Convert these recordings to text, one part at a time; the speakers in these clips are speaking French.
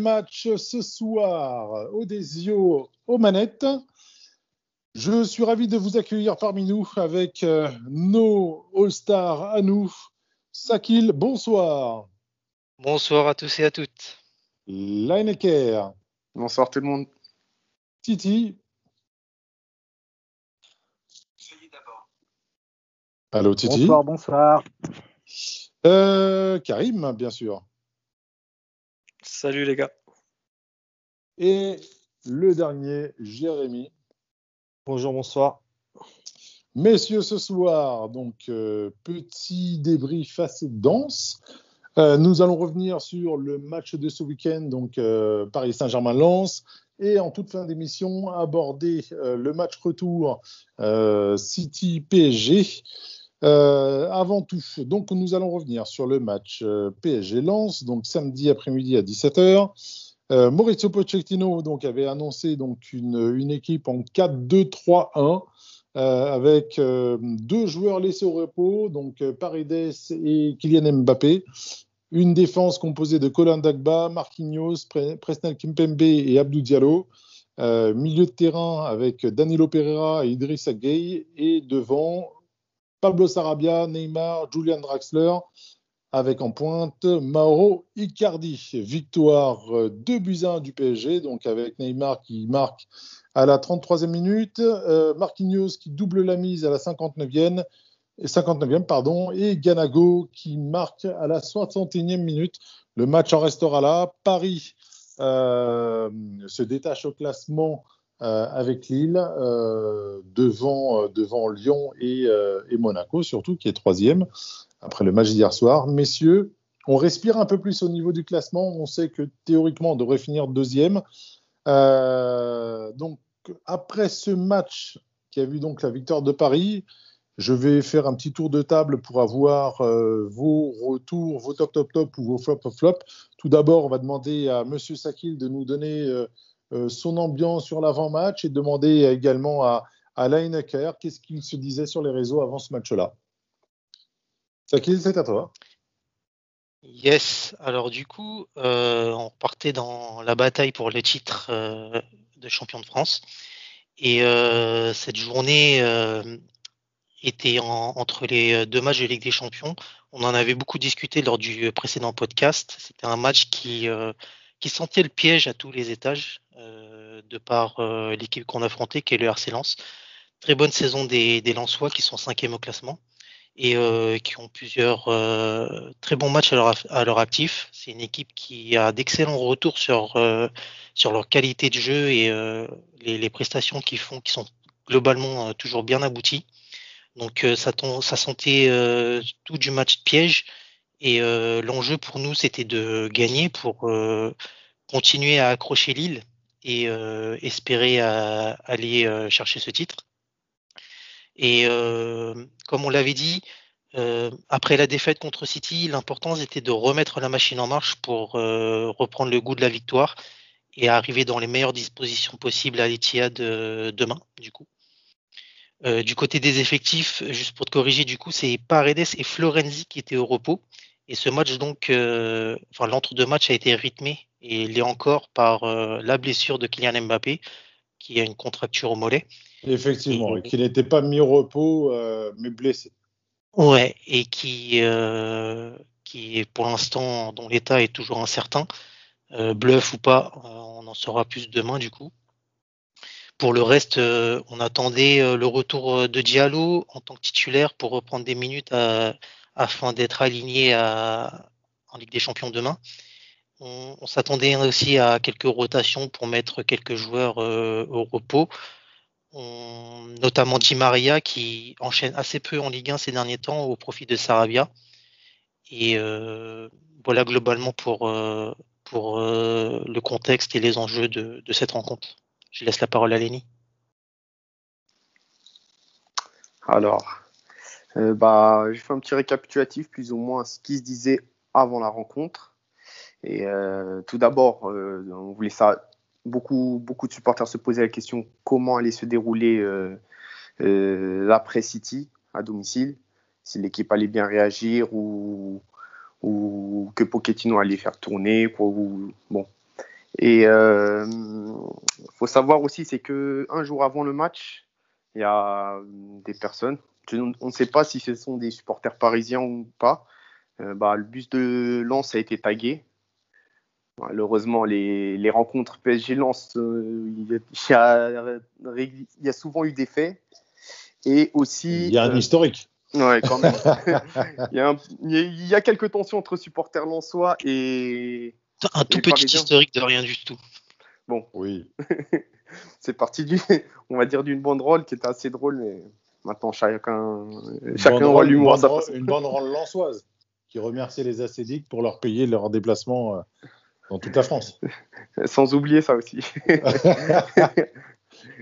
Match ce soir. Odesio aux manettes. Je suis ravi de vous accueillir parmi nous avec euh, nos All-Stars à nous. Sakil, bonsoir. Bonsoir à tous et à toutes. Lineker. Bonsoir tout le monde. Titi. Allô Titi. Bonsoir, bonsoir. Euh, Karim, bien sûr. Salut les gars. Et le dernier, Jérémy. Bonjour, bonsoir. Messieurs, ce soir, donc euh, petit débrief assez dense. Euh, nous allons revenir sur le match de ce week-end, donc euh, Paris Saint-Germain-Lens, et en toute fin d'émission, aborder le match retour City-PSG. Avant tout, donc nous allons revenir sur le match PSG-Lens, donc samedi après-midi à 17h. Euh, Maurizio Pochettino donc, avait annoncé donc, une, équipe en 4-2-3-1 euh, avec euh, deux joueurs laissés au repos, donc Paredes et Kylian Mbappé. Une défense composée de Colin Dagba, Marquinhos, Pre- Presnel Kimpembe et Abdou Diallo. Milieu de terrain avec Danilo Pereira et Idrissa Gueye. Et devant, Pablo Sarabia, Neymar, Julian Draxler avec en pointe Mauro Icardi. Victoire euh, 2 buts à 1 du PSG, donc avec Neymar qui marque à la 33e minute, euh, Marquinhos qui double la mise à la 59e, et 59e pardon, et Ganago qui marque à la 61e minute. Le match en restera là. Paris euh, se détache au classement euh, avec Lille euh, devant, euh, devant Lyon et, euh, et Monaco, surtout qui est troisième après le match d'hier soir. Messieurs, on respire un peu plus au niveau du classement. On sait que théoriquement, on devrait finir deuxième. Euh, donc, après ce match qui a vu donc la victoire de Paris, je vais faire un petit tour de table pour avoir euh, vos retours, vos top top top ou vos flop flop. Tout d'abord, on va demander à Monsieur Sakil de nous donner euh, son ambiance sur l'avant-match et demander également à, à qu'est-ce qu'il se disait sur les réseaux avant ce match-là. Sakil, c'est à toi. Yes, alors du coup, euh, on partait dans la bataille pour le titre euh, de champion de France. Et euh, cette journée était en- entre les deux matchs de Ligue des Champions. On en avait beaucoup discuté lors du précédent podcast. C'était un match qui, sentait le piège à tous les étages de par l'équipe qu'on affrontait, qui est le RC Lens. Très bonne saison des, des Lensois qui sont cinquième au classement et euh, qui ont plusieurs euh, très bons matchs à leur, actif. C'est une équipe qui a d'excellents retours sur, euh, sur leur qualité de jeu et les, prestations qu'ils font qui sont globalement toujours bien abouties. Donc ça, sentait tout du match piège et l'enjeu pour nous c'était de gagner pour continuer à accrocher Lille et espérer aller chercher ce titre. Et euh, comme on l'avait dit, euh, après la défaite contre City, l'important était de remettre la machine en marche pour euh, reprendre le goût de la victoire et arriver dans les meilleures dispositions possibles à l'Etihad demain, du coup. Du côté des effectifs, juste pour te corriger, du coup, c'est Paredes et Florenzi qui étaient au repos. Et ce match, donc, l'entre-deux matchs a été rythmé et l'est encore par la blessure de Kylian Mbappé, qui a une contracture au mollet. Effectivement, Et- qui n'était pas mis au repos, euh, mais blessé. Ouais, et qui, euh, qui pour l'instant, dont l'état est toujours incertain, euh, bluff ou pas, on en saura plus demain du coup. Pour le reste, on attendait le retour de Diallo en tant que titulaire pour reprendre des minutes à- afin d'être aligné à, en Ligue des Champions demain. On, on s'attendait aussi à quelques rotations pour mettre quelques joueurs euh, au repos. Notamment Di Maria qui enchaîne assez peu en Ligue 1 ces derniers temps au profit de Sarabia. Et euh, voilà globalement pour, euh, pour euh, le contexte et les enjeux de, cette rencontre. Je laisse la parole à Lenny. Alors, bah, j'ai fait un petit récapitulatif, plus ou moins ce qui se disait avant la rencontre. Et tout d'abord, on voulait ça. Beaucoup, beaucoup de supporters se posaient la question comment allait se dérouler l'après City à domicile, si l'équipe allait bien réagir ou, ou que Pochettino allait faire tourner. Quoi, ou, bon. Et il faut savoir aussi, c'est que jour avant le match, il y a des personnes, on ne sait pas si ce sont des supporters parisiens ou pas. Euh, bah, le bus de Lens a été tagué. Malheureusement, les, les rencontres PSG-Lens, euh, il, y a souvent eu des faits. Et aussi. Il y a un euh, historique. Ouais, quand même. il, y a il, y a quelques tensions entre supporters lensois et. Un tout petit historique de rien du tout. Bon. Oui. C'est parti du, on va dire d'une banderole qui était assez drôle, mais Maintenant, chacun, chacun aura l'humour Une banderole lançoise qui remerciait les acédiques pour leur payer leur déplacement euh, dans toute la France. Sans oublier ça aussi.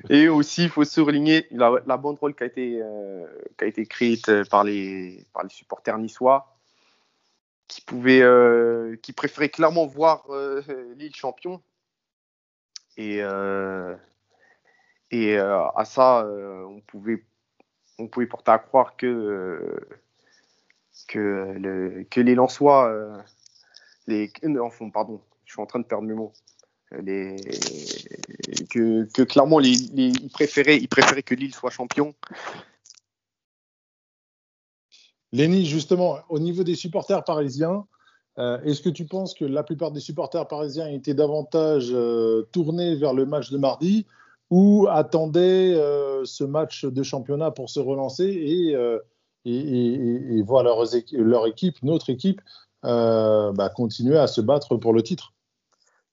Et aussi, il faut souligner la, la banderole qui a été, euh, qui a été écrite par les, par les supporters niçois, qui, pouvaient, euh, qui préféraient clairement voir Lille champion. Et, et à ça, on pouvait on pouvait porter à croire que, euh, que, le, que les Lensois, euh, les, enfin, pardon, je suis en train de perdre mes mots. Que, clairement ils, préféraient, ils préféraient que Lille soit champion. Lenny, justement, au niveau des supporters parisiens, euh, est-ce que tu penses que la plupart des supporters parisiens étaient davantage tournés vers le match de mardi ou attendaient euh, ce match de championnat pour se relancer et, euh, et, voir leur, équipe, notre équipe, euh, bah, continuer à se battre pour le titre?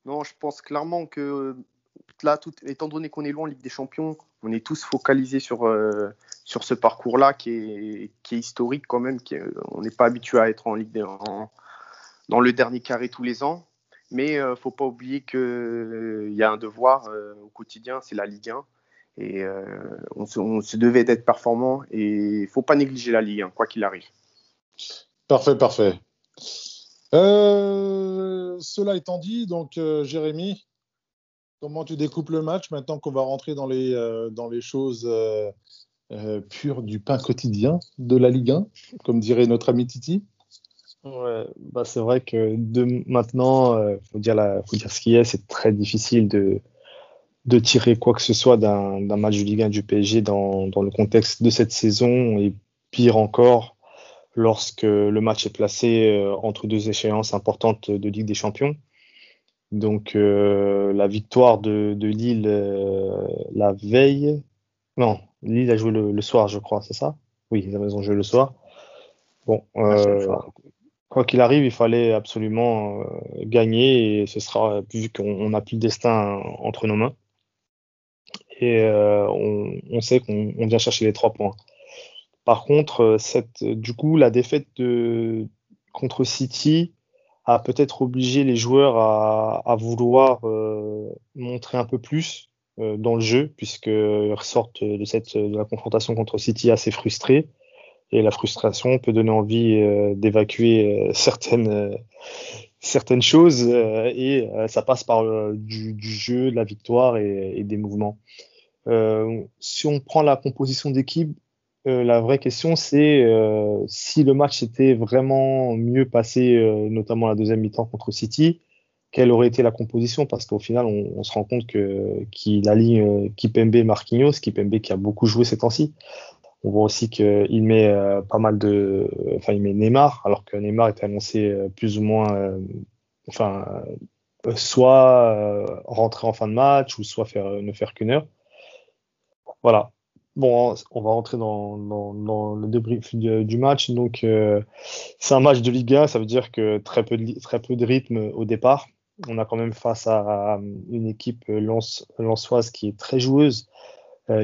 Non, je pense clairement que là, étant donné qu'on est loin en Ligue des Champions, on est tous focalisés sur, sur ce parcours-là qui est, historique quand même. Qui on n'est pas habitué à être en Ligue des, dans le dernier carré tous les ans. Mais il euh, ne faut pas oublier qu'il euh, y a un devoir euh, au quotidien, c'est la Ligue 1. Et on se, devait d'être performant et il ne faut pas négliger la Ligue 1, quoi qu'il arrive. Parfait, parfait. Cela étant dit, donc Jérémy, comment tu découpes le match maintenant qu'on va rentrer dans les, dans les choses pures du pain quotidien de la Ligue 1, comme dirait notre ami Titi? Bah c'est vrai que de maintenant, il euh, faut dire la, faut dire ce qui est, c'est très difficile de de tirer quoi que ce soit d'un match de Ligue 1 du PSG dans, dans le contexte de cette saison. Et pire encore lorsque le match est placé euh, entre deux échéances importantes de Ligue des Champions. Donc euh, la victoire de, de Lille la veille, non, Lille a joué le, soir, je crois, c'est ça? Oui, ils ont joué le soir. Bon, euh, quoi qu'il arrive, il fallait absolument euh, gagner et ce sera vu qu'on n'a plus de destin entre nos mains. Et euh, on, sait qu'on vient chercher les trois points. Par contre, euh, cette, du coup, la défaite contre City a peut-être obligé les joueurs à, vouloir montrer un peu plus dans le jeu, puisqu'ils ressortent de, cette, la confrontation contre City assez frustrés et la frustration peut donner envie euh, d'évacuer euh, certaines euh, choses et ça passe par du, du, jeu, de la victoire et, et des mouvements. si on prend la composition d'équipe, la vraie question c'est si le match était vraiment mieux passé, notamment la deuxième mi-temps contre City, quelle aurait été la composition? Parce qu'au final, on, se rend compte que qu'il aligne Kipembe Marquinhos, Kipembe qui a beaucoup joué ces temps-ci. On voit aussi qu'il met euh, pas mal de, enfin il met Neymar, alors que Neymar était annoncé euh, plus ou moins, euh, enfin soit rentrer en fin de match ou soit ne faire qu'une heure. Voilà. Bon, on va rentrer dans, dans, le débrief du, match. Donc, c'est un match de Ligue 1, ça veut dire que très peu de, très peu de rythme au départ. On a quand même face à, une équipe lançoise qui est très joueuse,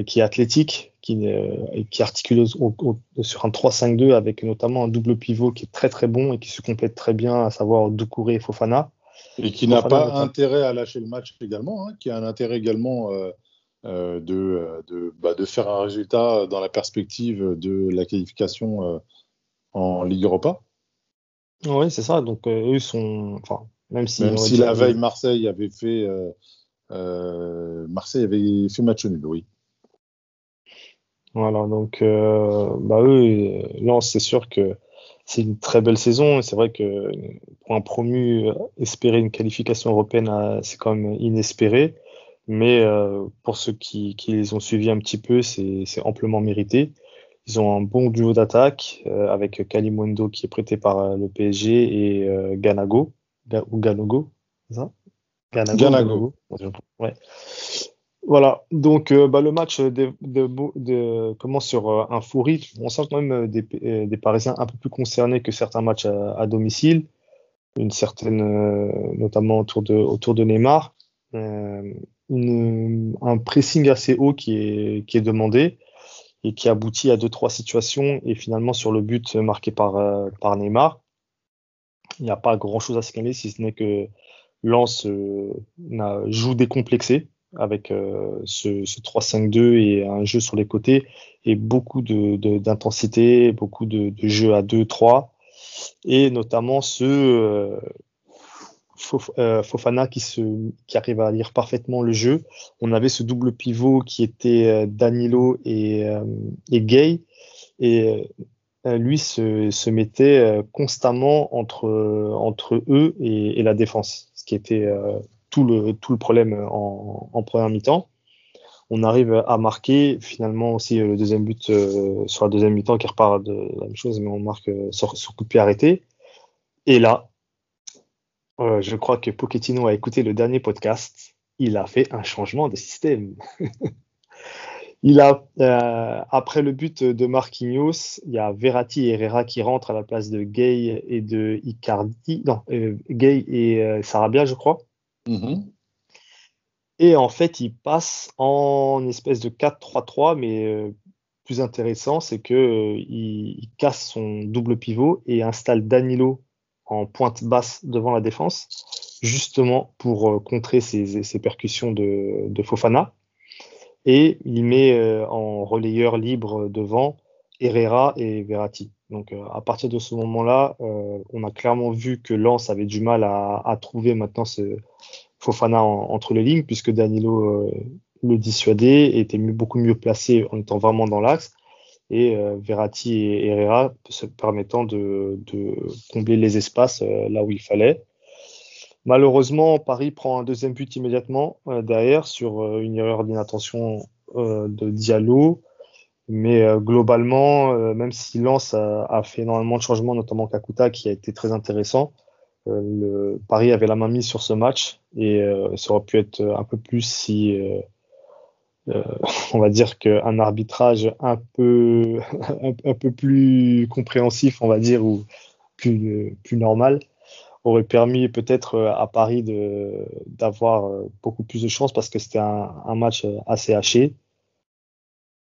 qui est athlétique, qui, euh, qui articule sur un 3-5-2 avec notamment un double pivot qui est très très bon et qui se complète très bien, à savoir Doucouré et Fofana. Et qui n'a pas intérêt à lâcher le match également, hein, qui a un intérêt également euh, euh, de, de, bah, de, faire un résultat dans la perspective de la qualification en Ligue Europa. Oui, c'est ça. Donc, eux sont. Enfin, même si, même si la veille, Marseille avait fait. Marseille avait fait match nul, oui. Voilà, donc, bah, eux, Lens, c'est sûr que c'est une très belle saison. C'est vrai que pour un promu, espérer une qualification européenne, euh, c'est quand même inespéré. Mais euh, pour ceux qui, les ont suivis un petit peu, c'est amplement mérité. Ils ont un bon duo d'attaque euh, avec Kalimundo qui est prêté par le PSG et Ganago ou Ganogo, ça? Ganago. Ganago. Ouais. Voilà, donc euh, bah, le match de, de, commence sur euh, un fou rythme. On sent quand même euh, des, des, Parisiens un peu plus concernés que certains matchs à, domicile, une certaine, notamment autour de, autour de Neymar, un pressing assez haut qui est, demandé et qui aboutit à deux trois situations. Et finalement sur le but marqué par, par Neymar, il n'y a pas grand chose à signaler si ce n'est que Lens joue décomplexé avec euh, ce, ce 3-5-2 et un jeu sur les côtés et beaucoup d'intensité, de, beaucoup de, de jeux à 2-3 et notamment ce euh, euh, Fofana qui, arrive à lire parfaitement le jeu. On avait ce double pivot qui était Danilo et, et Gay et lui se, mettait constamment entre, eux et, la défense, ce qui était tout le, problème en, première mi-temps. On arrive à marquer finalement aussi le deuxième but euh, sur la deuxième mi-temps qui repart de la même chose, mais on marque euh, sur, sur, coup de pied arrêté. Et là, euh, je crois que Pochettino a écouté le dernier podcast. Il a fait un changement de système. il a, euh, après le but de Marquinhos, il y a Verratti et Herrera qui rentrent à la place de Gay et de Icardi. Non, euh, Gay et Sarabia, je crois. Mhm. Et en fait, il passe en espèce de 4-3-3, mais plus intéressant, c'est euh, il, casse son double pivot et installe Danilo en pointe basse devant la défense, justement pour euh, contrer ces, percussions de, Fofana. Et il met en relayeur libre devant Herrera et Verratti. Donc à partir de ce moment-là, on a clairement vu que Lens avait du mal à, trouver maintenant ce, Fofana entre les lignes, puisque Danilo euh, le dissuadait, était beaucoup mieux placé en étant vraiment dans l'axe, et euh, Verratti et Herrera se permettant de, combler les espaces euh, là où il fallait. Malheureusement, Paris prend un deuxième but immédiatement derrière sur une erreur d'inattention de Diallo. Mais globalement, même si Lens a, fait énormément de changements, notamment Kakuta, qui a été très intéressant, euh, le Paris avait la main mise sur ce match et euh, ça aurait pu être un peu plus si euh, on va dire qu'un arbitrage un peu un, peu plus compréhensif, on va dire, ou plus, plus normal, aurait permis peut-être à Paris d'avoir beaucoup plus de chance parce que c'était un, match assez haché.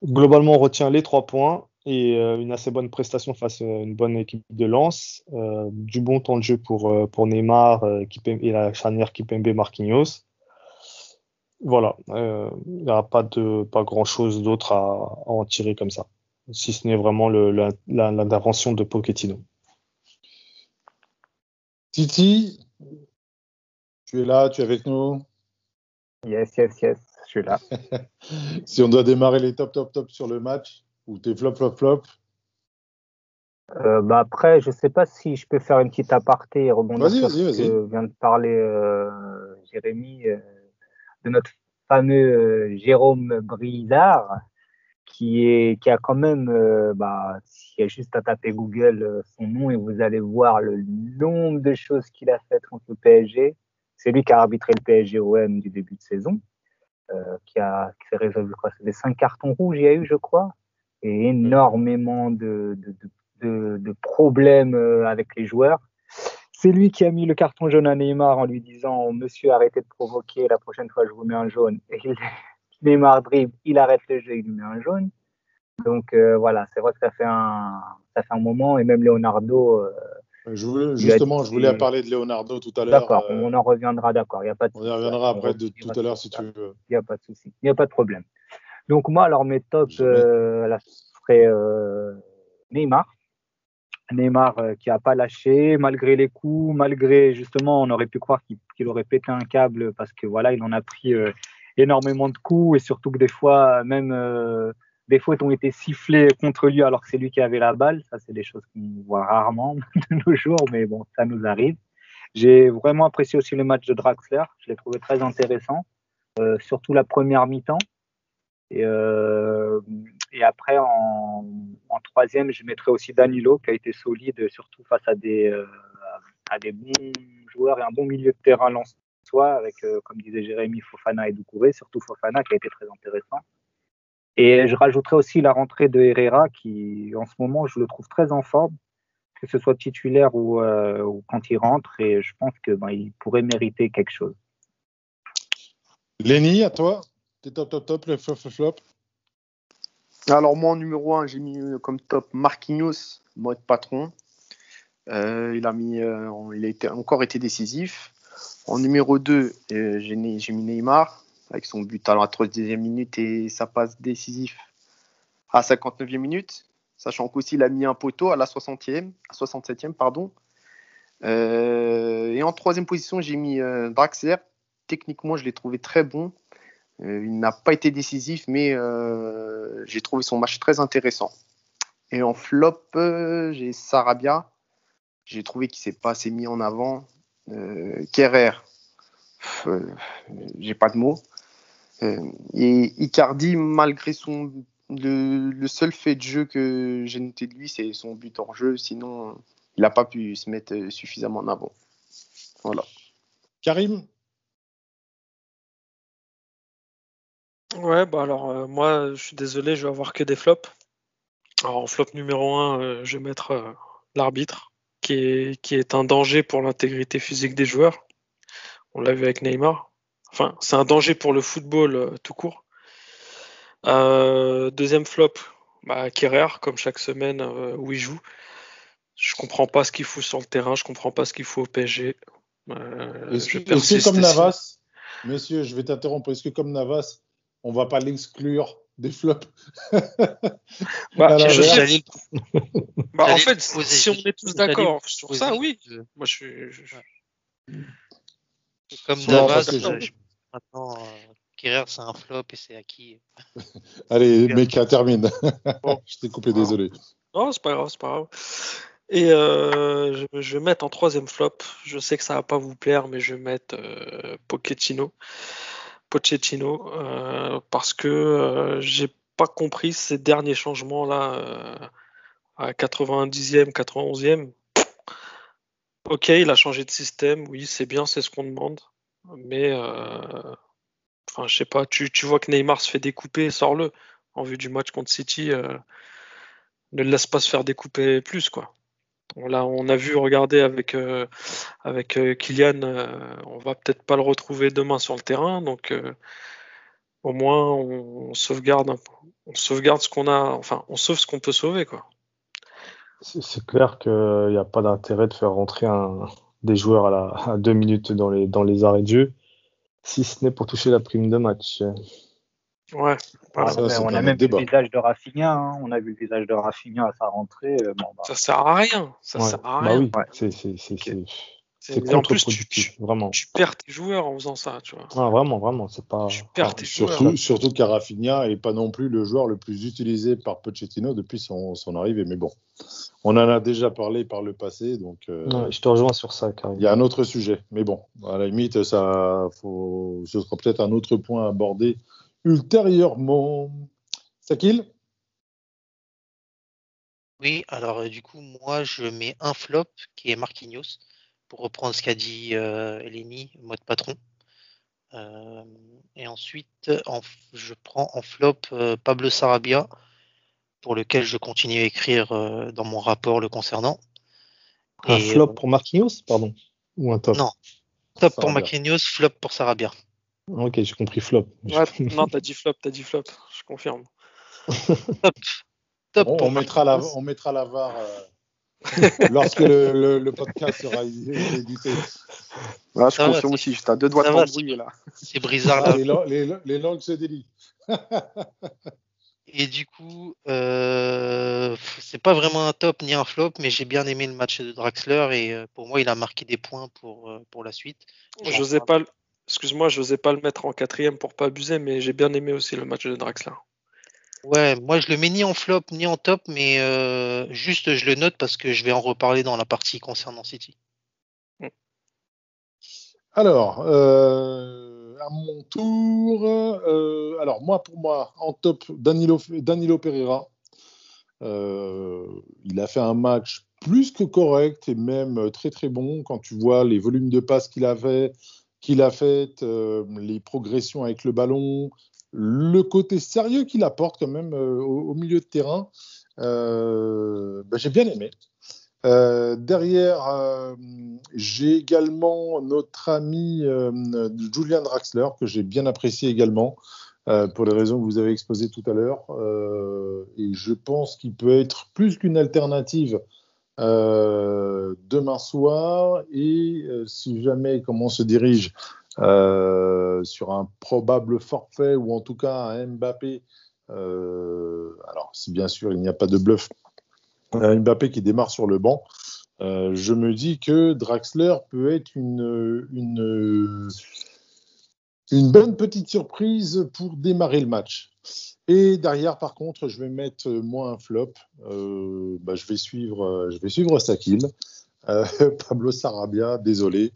Globalement, on retient les trois points et euh, une assez bonne prestation face à une bonne équipe de Lens. Euh, du bon temps de jeu pour, euh, pour Neymar et la charnière Kipembe Marquinhos. Voilà, il n'y a pas, de, pas grand-chose d'autre à, en tirer comme ça, si ce n'est vraiment l'intervention de Pochettino. Titi, tu es là, tu es avec nous? Yes, yes, yes, je suis là. si on doit démarrer les top, top, top sur le match, ou t'es flop, flop, flop euh, bah après, je sais pas si je peux faire une petite aparté et rebondir sur ce que vient de parler euh, Jérémy euh, de notre fameux Jérôme Brizard qui est qui a quand même bah s'il y a juste à taper Google son nom et vous allez voir le nombre de choses qu'il a faites contre le PSG. C'est lui qui a arbitré le PSG OM du début de saison, qui a qui s'est résolu quoi, c'est des cinq cartons rouges il y a eu je crois et énormément de, de, de, de, problèmes euh, avec les joueurs. C'est lui qui a mis le carton jaune à Neymar en lui disant Monsieur, arrêtez de provoquer, la prochaine fois je vous mets un jaune. Et Neymar dribble, il arrête le jeu, il lui met un jaune. Donc euh, voilà, c'est vrai que ça fait un, ça fait un moment, et même Leonardo, euh, justement, je voulais parler de Leonardo tout à l'heure. D'accord, on en reviendra, d'accord. a pas on y reviendra après de, tout à l'heure si tu veux. Il n'y a pas de souci, il n'y a pas de problème. Donc moi, alors mes tops, euh, là, ce serait euh, Neymar. Neymar euh, qui n'a pas lâché malgré les coups, malgré justement, on aurait pu croire qu'il aurait pété un câble parce que voilà, il en a pris énormément de coups et surtout que des fois, même des fautes ont été sifflées contre lui alors que c'est lui qui avait la balle. Ça, c'est des choses qu'on voit rarement de nos jours, mais bon, ça nous arrive. J'ai vraiment apprécié aussi le match de Draxler. Je l'ai trouvé très intéressant, euh, surtout la première mi-temps. Et, euh, et après, en, troisième, je mettrais aussi Danilo, qui a été solide, surtout face à des, euh, à des bons joueurs et un bon milieu de terrain soi avec, euh, comme disait Jérémy, Fofana et Doucouré, surtout Fofana, qui a été très intéressant. Et je rajouterai aussi la rentrée de Herrera qui, en ce moment, je le trouve très en forme, que ce soit titulaire ou, euh, quand il rentre. Et je pense qu'il ben, pourrait mériter quelque chose. Lenny, à toi T'es top, top, top, le flop, flop Alors, moi, en numéro 1, j'ai mis comme top Marquinhos, mode patron. Euh, il, a mis, euh, il a encore été décisif. En numéro 2, j'ai mis Neymar avec son but à la 32e minute et sa passe décisif à 59e minute, sachant qu'aussi il a mis un poteau à la 60e, à 67e, pardon. Euh, et en troisième position, j'ai mis euh, Draxler. Techniquement, je l'ai trouvé très bon. Euh, il n'a pas été décisif, mais j'ai trouvé son match très intéressant. Et en flop, j'ai Sarabia. J'ai trouvé qu'il s'est pas assez mis en avant. Kerrer, j'ai pas de mots. Euh, et Icardi, malgré son le, seul fait de jeu que j'ai noté de lui, c'est son but en jeu. Sinon, il n'a pas pu se mettre suffisamment en avant. Voilà. Karim Ouais, bah alors euh, moi, je suis désolé, je vais avoir que des flops. Alors en flop numéro 1, euh, je vais mettre l'arbitre, qui est, qui est un danger pour l'intégrité physique des joueurs. On l'a vu avec Neymar. Enfin, c'est un danger pour le football euh, tout court. Euh, deuxième flop, bah, comme chaque semaine euh, où il joue. Je comprends pas ce qu'il fout sur le terrain, je comprends pas ce qu'il faut au PSG. Est-ce que, comme Navas, monsieur, je vais t'interrompre, est-ce que comme Navas, on va pas l'exclure des flops bah, bah en fait, si on est tous d'accord sur ça, oui. Moi, je suis. Comme Navas, Maintenant, euh, c'est un flop et c'est acquis. Allez, mec, termine. je t'ai coupé, désolé. Non, c'est pas grave, c'est pas grave. Et euh, je, vais mettre en troisième flop. Je sais que ça va pas vous plaire, mais je vais mettre euh, Pochettino. Pochettino, euh, parce que j'ai pas compris ces derniers changements là à 90e, 91e. Ok, il a changé de système, oui, c'est bien, c'est ce qu'on demande. Mais, euh, enfin, je sais pas, tu, tu, vois que Neymar se fait découper, sors-le. En vue du match contre City, euh, ne le laisse pas se faire découper plus, quoi. On a vu, regarder avec, euh, avec Kylian, on va peut-être pas le retrouver demain sur le terrain, donc au moins on, sauvegarde, ce qu'on a, enfin, on sauve ce qu'on peut sauver. C'est clair qu'il n'y a pas d'intérêt de faire rentrer des joueurs à, deux minutes dans les arrêts de jeu, si ce n'est pour toucher la prime de match. Ouais. Ah, on a même vu le visage de Rafinha. Hein. On a vu le visage de Rafinha à sa rentrée. Euh, bon, bah. Ça sert à rien. Ça sert à bah rien. oui, c'est c'est contre-productif, tu, vraiment. Tu perds tes joueurs en faisant ça, tu vois. Ah, vraiment, vraiment, c'est pas. Tu perds tes surtout, joueurs. Surtout qu'Arafinha n'est pas non plus le joueur le plus utilisé par Pochettino depuis son, son, arrivée. Mais bon, on en a déjà parlé par le passé, donc. Euh, je te rejoins sur ça. Il y a un autre sujet, mais bon, à la limite, ça, faut, ce sera peut-être un autre point abordé ultérieurement. Sakil? Oui, alors euh, du coup, moi, je mets un flop qui est Marquinhos pour reprendre ce qu'a dit euh, Eleni, mode patron. Euh, et ensuite, je prends en flop euh, Pablo Sarabia, pour lequel je continue à écrire dans mon rapport le concernant. Un flop pour Marquinhos, pardon? Ou un top? Non, top pour Marquinhos, flop pour Sarabia. Ok, j'ai compris flop. non, t'as dit flop, t'as dit flop, je confirme. top. top on, mettra la, on mettra la VAR lorsque le, podcast sera édité. Voilà, je confirme aussi, juste à deux doigts de t'embrouiller là. C'est brisard là. Ah, les, langues se délient. Et du coup, euh, c'est pas vraiment un top ni un flop, mais j'ai bien aimé le match de Draxler et euh, pour moi, il a marqué des points pour, euh, pour la suite. Je pas, excuse-moi, je n'osais pas le mettre en quatrième pour pas abuser, mais j'ai bien aimé aussi le match de Draxler. Ouais, moi je le mets ni en flop ni en top, mais euh, juste je le note parce que je vais en reparler dans la partie concernant City. Alors, euh, à mon tour, euh, alors moi pour moi en top Danilo, Danilo Pereira. il a fait un match plus que correct et même très très bon quand tu vois les volumes de passes qu'il avait, qu'il a fait, les progressions avec le ballon, le côté sérieux qu'il apporte quand même euh, au, milieu de terrain, euh, ben, j'ai bien aimé. Euh, derrière, j'ai également notre ami Julian Draxler, que j'ai bien apprécié également, pour les raisons que vous avez exposées tout à l'heure. et je pense qu'il peut être plus qu'une alternative demain soir. Et si jamais, comment on se dirige euh, sur un probable forfait ou en tout cas un Mbappé. Euh, alors, si bien sûr il n'y a pas de bluff, un Mbappé qui démarre sur le banc, euh, je me dis que Draxler peut être une, une, une bonne petite surprise pour démarrer le match. Et derrière, par contre, je vais mettre moi un flop. bah, je vais suivre, je vais suivre Sakil. Pablo Sarabia, désolé.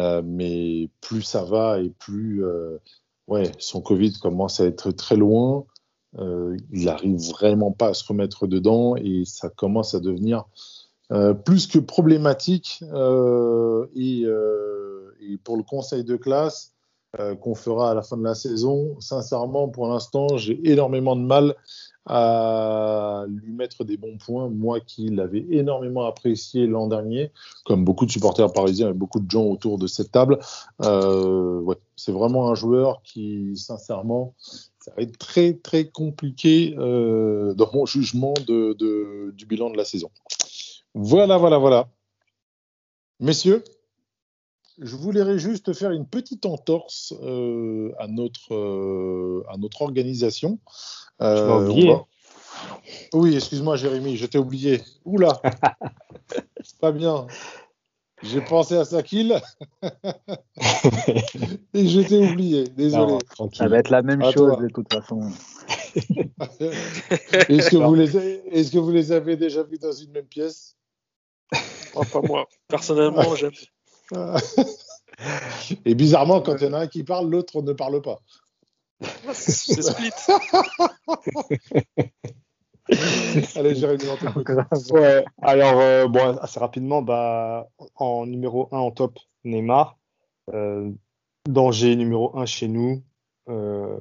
Euh, mais plus ça va et plus euh, ouais, son Covid commence à être très loin. Euh, il n'arrive vraiment pas à se remettre dedans et ça commence à devenir plus que problématique. Et, pour le conseil de classe qu'on fera à la fin de la saison, sincèrement, pour l'instant, j'ai énormément de mal à lui mettre des bons points, moi qui l'avais énormément apprécié l'an dernier, comme beaucoup de supporters parisiens et beaucoup de gens autour de cette table. Euh, c'est vraiment un joueur qui, sincèrement, ça va être très très compliqué euh, dans mon jugement du bilan de la saison. Voilà, voilà, voilà. Messieurs, je voulais juste faire une petite entorse euh, à, notre, euh, à notre organisation. Euh, oublié. Oui, excuse-moi, Jérémy, je t'ai oublié. Oula, c'est pas bien. J'ai pensé à Sakil et je t'ai oublié. Désolé. ça va être la même chose de toute façon. est-ce que, vous les, est que vous les avez déjà vus dans une même pièce? Oh, Pas moi. Personnellement, j'aime. et bizarrement, quand il y en a un qui parle, l'autre ne parle pas. C'est split. Allez, Jérémy, ouais, alors, euh, bon, assez rapidement, bah, en numéro 1 en top, Neymar. Euh, danger numéro 1 chez nous. Euh,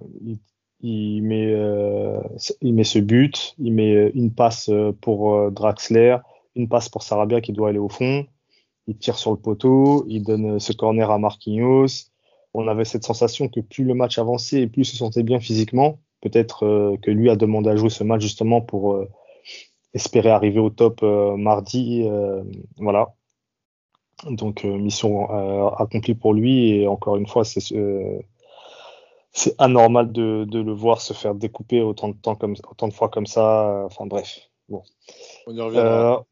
il, met, il met ce but, il met une passe pour Draxler, une passe pour Sarabia qui doit aller au fond. Il tire sur le poteau, il donne ce corner à Marquinhos on avait cette sensation que plus le match avançait et plus il se sentait bien physiquement. Peut-être euh, que lui a demandé à jouer ce match justement pour euh, espérer arriver au top euh, mardi. voilà. Donc mission accomplie pour lui et encore une fois c'est c'est anormal de, le voir se faire découper autant de temps comme autant de fois comme ça. Enfin bref. Bon. On y reviendra.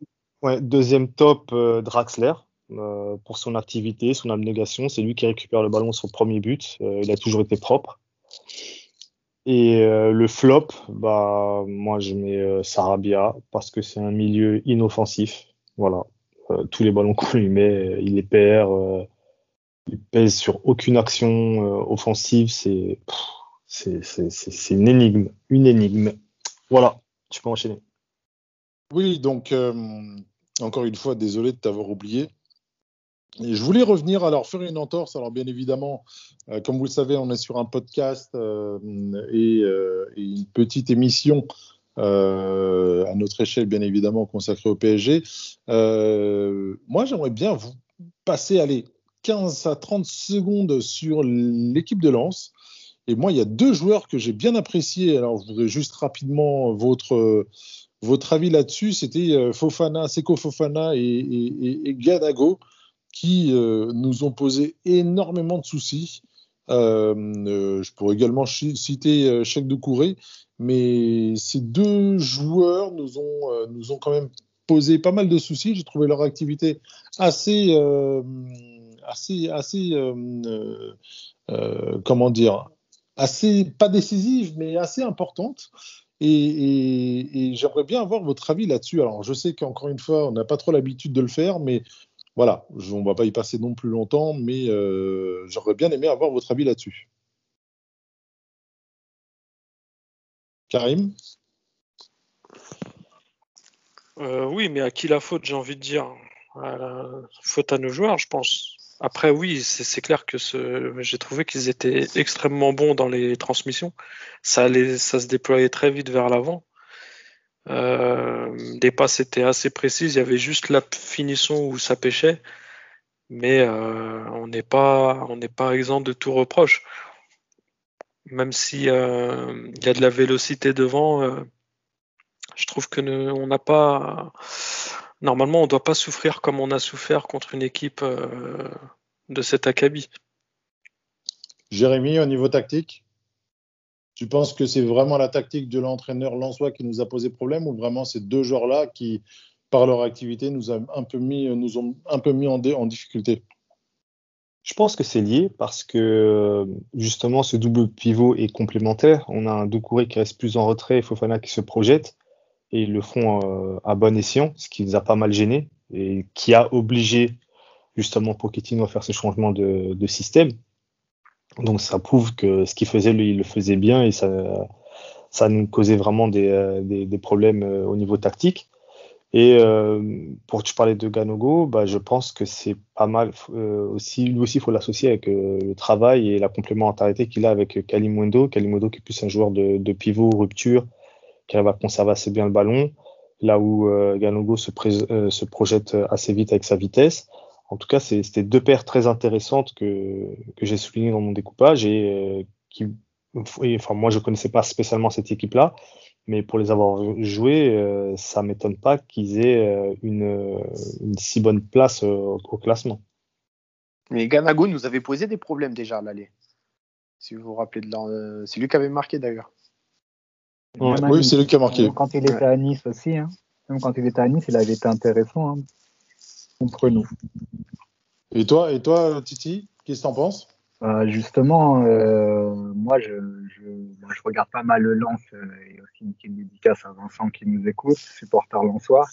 Deuxième top Draxler. Euh, pour son activité, son abnégation. C'est lui qui récupère le ballon sur le premier but. Euh, il a toujours été propre. Et euh, le flop, bah, moi je mets Sarabia parce que c'est un milieu inoffensif. Voilà. tous les ballons qu'on lui met, il les perd. il pèse sur aucune action offensive. C'est, c'est, une énigme. Une énigme. Voilà. Tu peux enchaîner. Oui, donc encore une fois, désolé de t'avoir oublié je voulais revenir, alors faire une entorse. Alors bien évidemment, euh, comme vous le savez, on est sur un podcast euh, euh, et, une petite émission à notre échelle, bien évidemment, consacrée au PSG. moi, j'aimerais bien vous passer, allez, 15 à 30 secondes sur l'équipe de Lens. Et moi, il y a deux joueurs que j'ai bien appréciés. Alors, je voudrais juste rapidement votre votre avis là-dessus. C'était Fofana, Seko Fofana et, Gadago qui nous ont posé énormément de soucis. je pourrais également citer Cheikh Doucouré, mais ces deux joueurs nous ont, nous ont quand même posé pas mal de soucis. J'ai trouvé leur activité assez, assez, assez comment dire, assez, pas décisive, mais assez importante. Et, j'aimerais bien avoir votre avis là-dessus. Alors, je sais qu'encore une fois, on n'a pas trop l'habitude de le faire, mais voilà, on ne va pas y passer non plus longtemps, mais euh, j'aurais bien aimé avoir votre avis là-dessus. Karim? Euh, Oui, mais à qui la faute, j'ai envie de dire? Faute à nos joueurs, je pense. Après, oui, c'est clair que ce... j'ai trouvé qu'ils étaient extrêmement bons dans les transmissions. Ça, se déployait très vite vers l'avant. Euh, les passes étaient assez précises. Il y avait juste la finition où ça pêchait. Mais euh, on n'est pas, on pas exempt de tout reproche. Même si euh, y a de la vélocité devant, euh, je trouve que on n'a pas normalement, on ne doit pas souffrir comme on a souffert contre une équipe euh, de cet acabit. Jérémy, au niveau tactique, tu penses que c'est vraiment la tactique de l'entraîneur Lançois qui nous a posé problème ou vraiment ces deux joueurs-là qui, par leur activité, nous, a un peu mis, nous ont un peu mis en, en difficulté? Je pense que c'est lié parce que justement ce double pivot est complémentaire. On a un Doucouré qui reste plus en retrait et Fofana qui se projette et ils le font euh, à bon escient, ce qui les a pas mal gênés et qui a obligé justement Pochettino à faire ce changement de, système. Donc ça prouve que ce qu'il faisait, lui, il le faisait bien et ça, ça nous causait vraiment des, euh, des, problèmes euh, au niveau tactique. Et euh, pour tu parlais de Ganogo, bah, je pense que c'est pas mal aussi. Lui aussi, il faut l'associer avec le travail et la complémentarité qu'il a avec Kalimondo. Kalimondo qui est plus un joueur de, de pivot, rupture, qui arrive à conserver assez bien le ballon, là où euh, euh, se, projette assez vite avec sa vitesse. En tout cas, c'était deux paires très intéressantes que, j'ai soulignées dans mon découpage et euh, qui, enfin, moi, je connaissais pas spécialement cette équipe-là, mais pour les avoir joués, euh, ça m'étonne pas qu'ils aient une, une, si bonne place au classement. Mais Ganago nous avait posé des problèmes déjà à l'aller. Si vous vous rappelez de c'est lui qui avait marqué d'ailleurs oui, c'est lui qui a marqué. Quand il était à Nice aussi, hein. même quand il était à Nice, il avait été intéressant hein, contre nous. Et toi, et toi Titi, qu'est-ce que tu en penses? Bah, Justement, euh, moi, je, je, je, regarde pas mal le Lance euh, et aussi une petite dédicace à Vincent qui nous écoute, supporter lançois.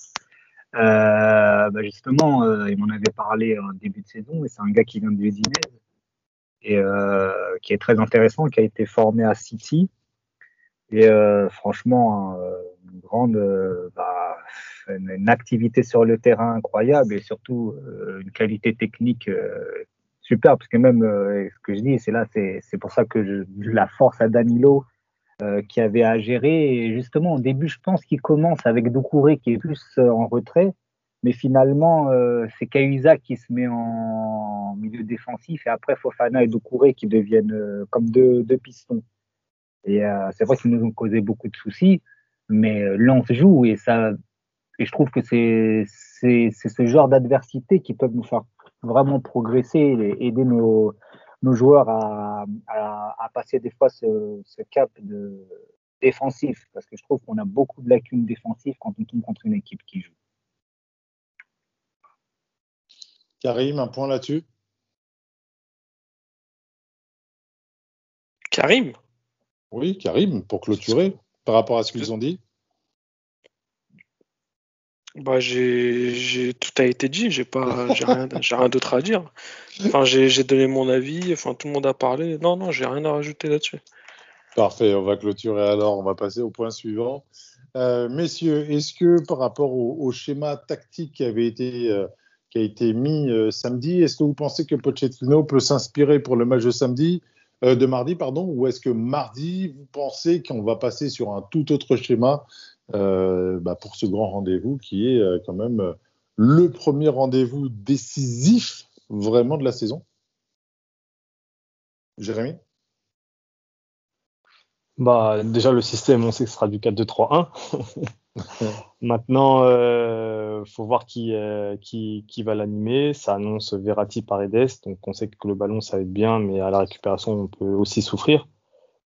Euh, bah justement, euh, il m'en avait parlé en début de saison et c'est un gars qui vient de Udinese et euh, qui est très intéressant, qui a été formé à City et euh, franchement, hein, euh, une grande, euh, bah, une, activité sur le terrain incroyable et surtout une qualité technique super. Parce que même ce que je dis, c'est là, c'est pour ça que je, la force à Danilo qui avait à gérer. Et justement, au début, je pense qu'il commence avec Doucouré qui est plus en retrait. Mais finalement, c'est Cahuzac qui se met en milieu défensif et après Fofana et Doucouré qui deviennent comme deux, deux pistons. Et euh, c'est vrai qu'ils nous ont causé beaucoup de soucis, mais euh, Lens joue et ça, et je trouve que c'est c'est ce genre d'adversité qui peuvent nous faire vraiment progresser et aider nos, nos joueurs à, à, à, passer des fois ce, ce cap de défensif, parce que je trouve qu'on a beaucoup de lacunes défensives quand on tombe contre une équipe qui joue. Karim, un point là-dessus? Karim? Oui, Karim, pour clôturer, par rapport à ce qu'ils ont dit. Bah, j'ai, tout a été dit, j'ai pas, j'ai rien, rien d'autre à dire. Enfin, j'ai, donné mon avis, enfin, tout le monde a parlé. Non, non, j'ai rien à rajouter là-dessus. Parfait, on va clôturer alors, on va passer au point suivant. Euh, messieurs, est-ce que par rapport au, schéma tactique qui avait été, euh, qui a été mis euh, samedi, est-ce que vous pensez que Pochettino peut s'inspirer pour le match de samedi? Euh, de mardi, pardon, ou est-ce que mardi, vous pensez qu'on va passer sur un tout autre schéma euh, bah, pour ce grand rendez-vous qui est euh, quand même le premier rendez-vous décisif vraiment de la saison? Jérémy? Bah, déjà, le système, on sait que ce sera du 4-2-3-1. Maintenant, il euh, faut voir qui, euh, qui, qui va l'animer. Ça annonce Verratti Paredes. Donc, on sait que le ballon, ça va être bien, mais à la récupération, on peut aussi souffrir.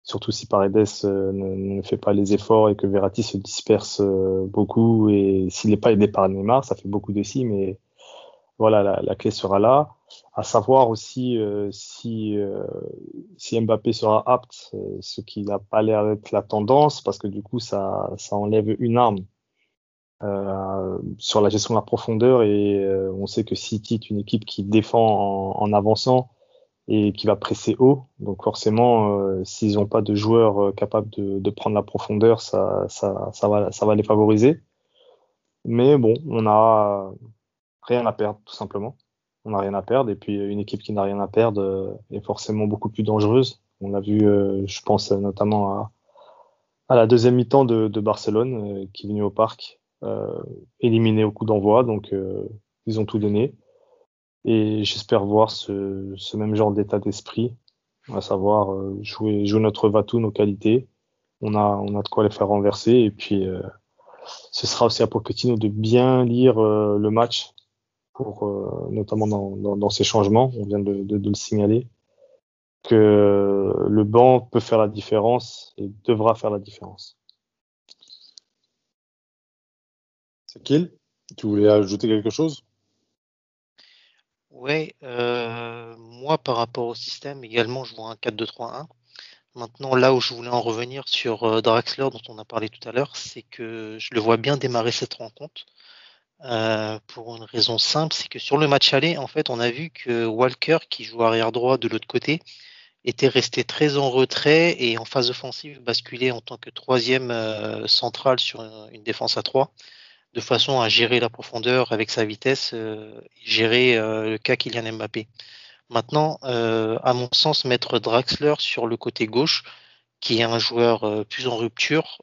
Surtout si Paredes euh, ne, ne, fait pas les efforts et que Verratti se disperse euh, beaucoup. Et s'il n'est pas aidé par Neymar, ça fait beaucoup de si, mais voilà, la, la, clé sera là. À savoir aussi euh, si, euh, si Mbappé sera apte, euh, ce qui n'a pas l'air d'être la tendance, parce que du coup, ça, ça enlève une arme sur la gestion de la profondeur. Et on sait que City est une équipe qui défend en, en avançant et qui va presser haut. Donc forcément, s'ils n'ont pas de joueurs capables de, prendre la profondeur, ça, ça, va, ça va les favoriser. Mais bon, on a rien à perdre, tout simplement. On n'a rien à perdre. Et puis, une équipe qui n'a rien à perdre euh, est forcément beaucoup plus dangereuse. On l'a vu, euh, je pense notamment à, à la deuxième mi-temps de, de, Barcelone, euh, qui est venu au parc, éliminé au coup d'envoi. Donc, ils ont tout donné. Et j'espère voir ce, ce, même genre d'état d'esprit, à savoir jouer, jouer notre Vatou, nos qualités. On a, on a de quoi les faire renverser. Et puis, ce sera aussi à Pochettino de bien lire le match pour, euh, notamment dans, dans, ces changements, on vient de, de, de, le signaler, que le banc peut faire la différence et devra faire la différence. C'est qu'il Tu voulais ajouter quelque chose? Oui, euh, moi par rapport au système également, je vois un 4-2-3-1. Maintenant, là où je voulais en revenir sur euh, Draxler, dont on a parlé tout à l'heure, c'est que je le vois bien démarrer cette rencontre euh, pour une raison simple, c'est que sur le match aller, en fait, on a vu que Walker, qui joue arrière droit de l'autre côté, était resté très en retrait et en phase offensive basculé en tant que troisième euh, central sur une, défense à trois, de façon à gérer la profondeur avec sa vitesse, euh, gérer euh, le cas Kylian Mbappé. Maintenant, euh, à mon sens, mettre Draxler sur le côté gauche, qui est un joueur plus en rupture,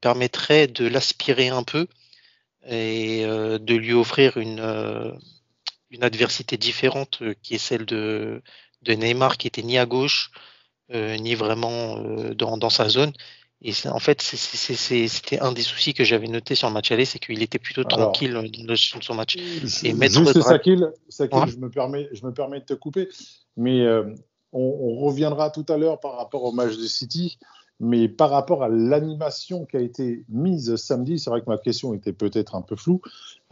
permettrait de l'aspirer un peu et euh, de lui offrir une, euh, une adversité différente euh, qui est celle de, de Neymar qui était ni à gauche ni vraiment dans, dans sa zone. Et en fait, c'était un des soucis que j'avais noté sur le match aller, c'est qu'il était plutôt tranquille dans son match. Et juste Sakil, Sakil je, me permets, je me permets de te couper, mais on, on, reviendra tout à l'heure par rapport au match de City. Mais par rapport à l'animation qui a été mise samedi, c'est vrai que ma question était peut-être un peu floue.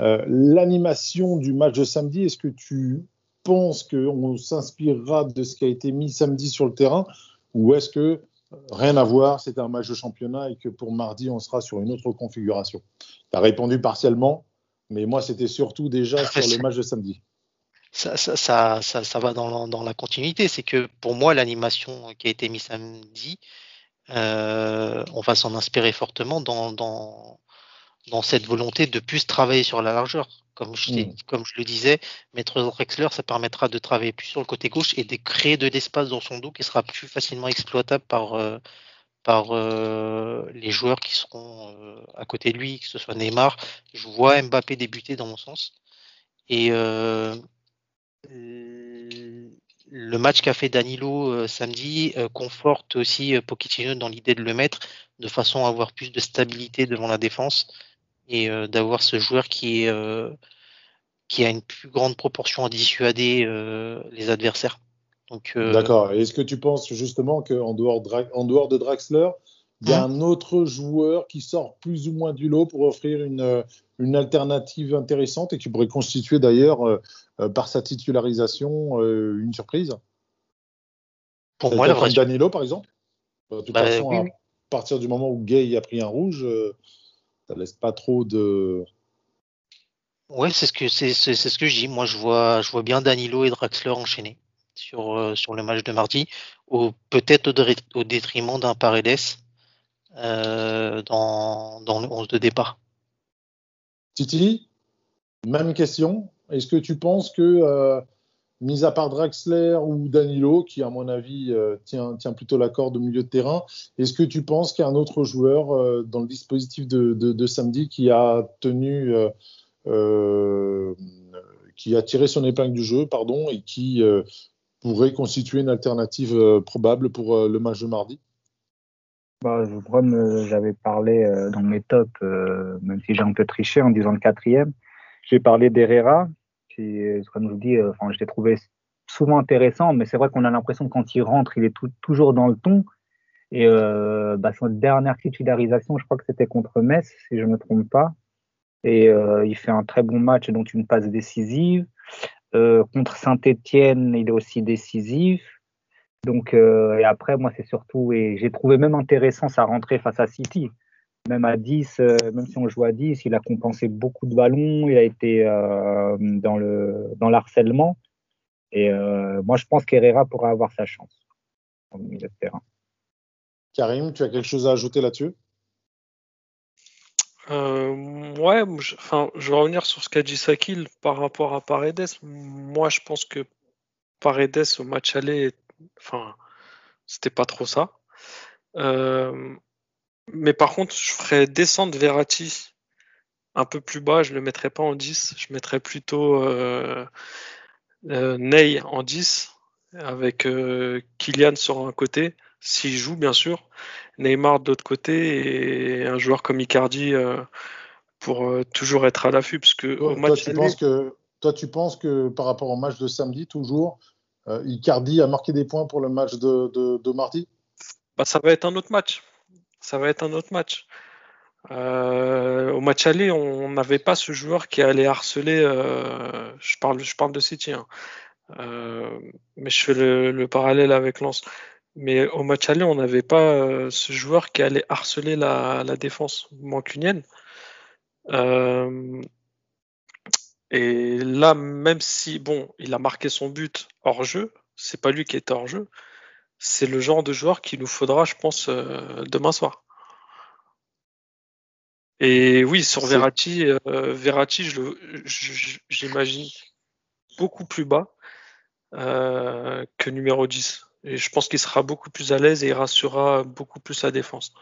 Euh, l'animation du match de samedi, est-ce que tu penses qu'on s'inspirera de ce qui a été mis samedi sur le terrain ou est-ce que rien à voir, c'est un match de championnat et que pour mardi, on sera sur une autre configuration? Tu as répondu partiellement, mais moi, c'était surtout déjà sur le match de samedi. Ça, ça, ça, ça, va dans, dans la continuité. C'est que pour moi, l'animation qui a été mise samedi, on va s'en inspirer fortement dans, dans, dans, cette volonté de plus travailler sur la largeur. Comme je, mmh. comme je le disais, mettre Drexler, ça permettra de travailler plus sur le côté gauche et de créer de l'espace dans son dos qui sera plus facilement exploitable par, euh, par euh, les joueurs qui seront euh, à côté de lui, que ce soit Neymar. Je vois Mbappé débuter dans mon sens. Et euh, le match qu'a fait Danilo euh, samedi euh, conforte aussi euh, Pochettino dans l'idée de le mettre de façon à avoir plus de stabilité devant la défense et d'avoir ce joueur qui est qui a une plus grande proportion à dissuader les adversaires. D'accord. Est-ce que tu penses justement qu'en dehors, en dehors de Draxler, il y a hum. un autre joueur qui sort plus ou moins du lot pour offrir une, une alternative intéressante et qui pourrait constituer d'ailleurs, par sa titularisation, euh, une surprise Pour moi, la vraie... Danilo, par exemple. De toute bah, façon, à partir du moment où Gay a pris un rouge, ça laisse pas trop de. Ouais, c'est ce que c'est ce que je dis. Moi, je vois je vois bien Danilo et Draxler enchaîner sur sur le match de mardi, peut-être au, au, détriment d'un Paredes dans dans le 11 de départ. Titi, même question? Est-ce que tu penses que, euh, mis à part Draxler ou Danilo, qui à mon avis euh, tient, tient, plutôt la corde au milieu de terrain, est-ce que tu penses qu'il y a un autre joueur euh, dans le dispositif de, de, de, samedi qui a tenu, qui a tiré son épingle du jeu, pardon, et qui pourrait constituer une alternative probable pour le match de mardi? Bah, j'avais parlé dans mes tops, même si j'ai un peu triché en disant le quatrième, j'ai parlé d'Herrera, comme je dis, enfin, l'ai trouvé souvent intéressant, mais c'est vrai qu'on a l'impression que quand il rentre, il est toujours dans le ton. Et euh, bah, dernière titularisation, je crois que c'était contre Metz, si je ne me trompe pas. Et euh, il fait un très bon match, dont une passe décisive. Euh, contre Saint-Etienne, il est aussi décisif. Donc, euh, et après, moi, c'est surtout, et j'ai trouvé même intéressant sa rentrée face à City. Même à 10, euh, même si on joue à 10, il a compensé beaucoup de ballons, il a été euh, dans le dans l'harcèlement. Et moi, je pense qu'Herrera pourra avoir sa chance en milieu de terrain. Karim, tu as quelque chose à ajouter là-dessus? Euh, ouais, je, enfin, je vais revenir sur ce qu'a dit Sakil par rapport à Paredes. Moi, je pense que Paredes au match aller, enfin, c'était pas trop ça. Euh, mais par contre, je ferais descendre Verratti un peu plus bas. Je le mettrais pas en 10. Je mettrais plutôt euh, euh Ney en 10 avec Kylian sur un côté s'il joue bien sûr, Neymar de l'autre côté et un joueur comme Icardi euh, pour euh, toujours être à l'affût parce que toi, match tu penses que toi tu penses que par rapport au match de samedi toujours euh, Icardi a marqué des points pour le match de, mardi? Bah, ça va être un autre match ça va être un autre match au match aller, on n'avait pas ce joueur qui allait harceler. je parle, je parle de City, hein. mais je fais le, le parallèle avec Lens. Mais au match aller, on n'avait pas euh, ce joueur qui allait harceler la, défense mancunienne. Euh, et là, même si, bon, il a marqué son but hors jeu, c'est pas lui qui est hors jeu, c'est le genre de joueur qu'il nous faudra, je pense, euh, demain soir. Et oui, sur Verratti, Verratti, j'imagine beaucoup plus bas que numéro 10. Et je pense qu'il sera beaucoup plus à l'aise et il rassurera beaucoup plus sa défense.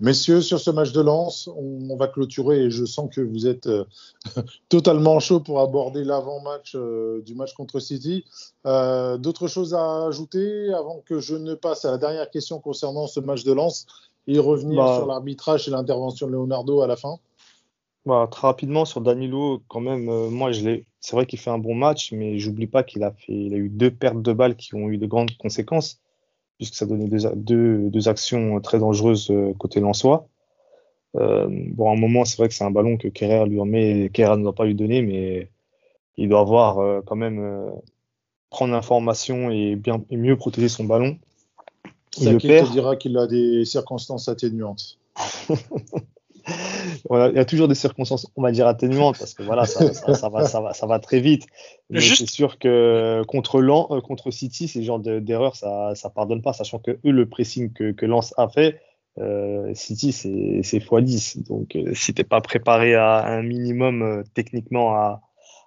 Messieurs, sur ce match de lance, on, va clôturer et je sens que vous êtes euh, totalement chaud pour aborder l'avant-match euh, du match contre City. Euh, d'autres choses à ajouter avant que je ne passe à la dernière question concernant ce match de lance et revenir bah. sur l'arbitrage et l'intervention de Leonardo à la fin? Bah, Très rapidement sur Danilo, quand même, moi je l'ai c'est vrai qu'il fait un bon match, mais j'oublie pas qu'il a fait, il a eu deux pertes de balles qui ont eu de grandes conséquences, puisque ça donnait deux, deux, deux actions très dangereuses euh, côté Lensois. Euh, bon, à un moment, c'est vrai que c'est un ballon que Kerrer lui remet, Kerrer ne doit pas lui donner, mais il doit avoir euh, quand même euh, prendre l'information et bien et mieux protéger son ballon. Il le te dira qu'il a des circonstances atténuantes. il y a toujours des circonstances, on va dire, atténuantes, parce que voilà, ça, va, ça, va, ça va très vite. Mais c'est sûr que contre, Lan, euh, contre City, ces genres d'erreurs, ça ne pardonne pas, sachant que eux, le pressing que, que Lens a fait, euh, City, c'est x10. Donc, euh, si tu n'es pas préparé à un minimum techniquement à,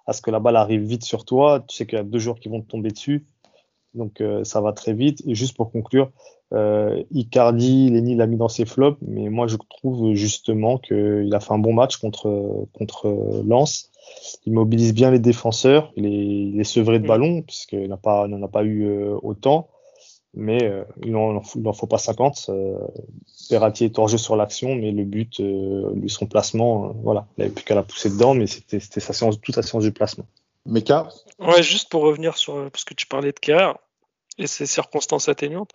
à ce que la balle arrive vite sur toi, tu sais qu'il y a deux joueurs qui vont te tomber dessus. Donc, ça va très vite. Et juste pour conclure, euh, Icardi, Lenny l'a mis dans ses flops, mais moi je trouve justement qu'il a fait un bon match contre, contre Lens. Il mobilise bien les défenseurs, il est, il est sevré de mm. ballon, puisqu'il n'en a, pas, a pas eu euh, autant, mais euh, il n'en faut pas 50. Euh, Perrati est hors jeu sur l'action, mais le but, euh, lui, son placement, voilà, il n'avait plus qu'à la pousser dedans, mais c'était sa séance, toute sa séance du placement. Meka Ouais, juste pour revenir sur, parce que tu parlais de Kerr et ses circonstances atténuantes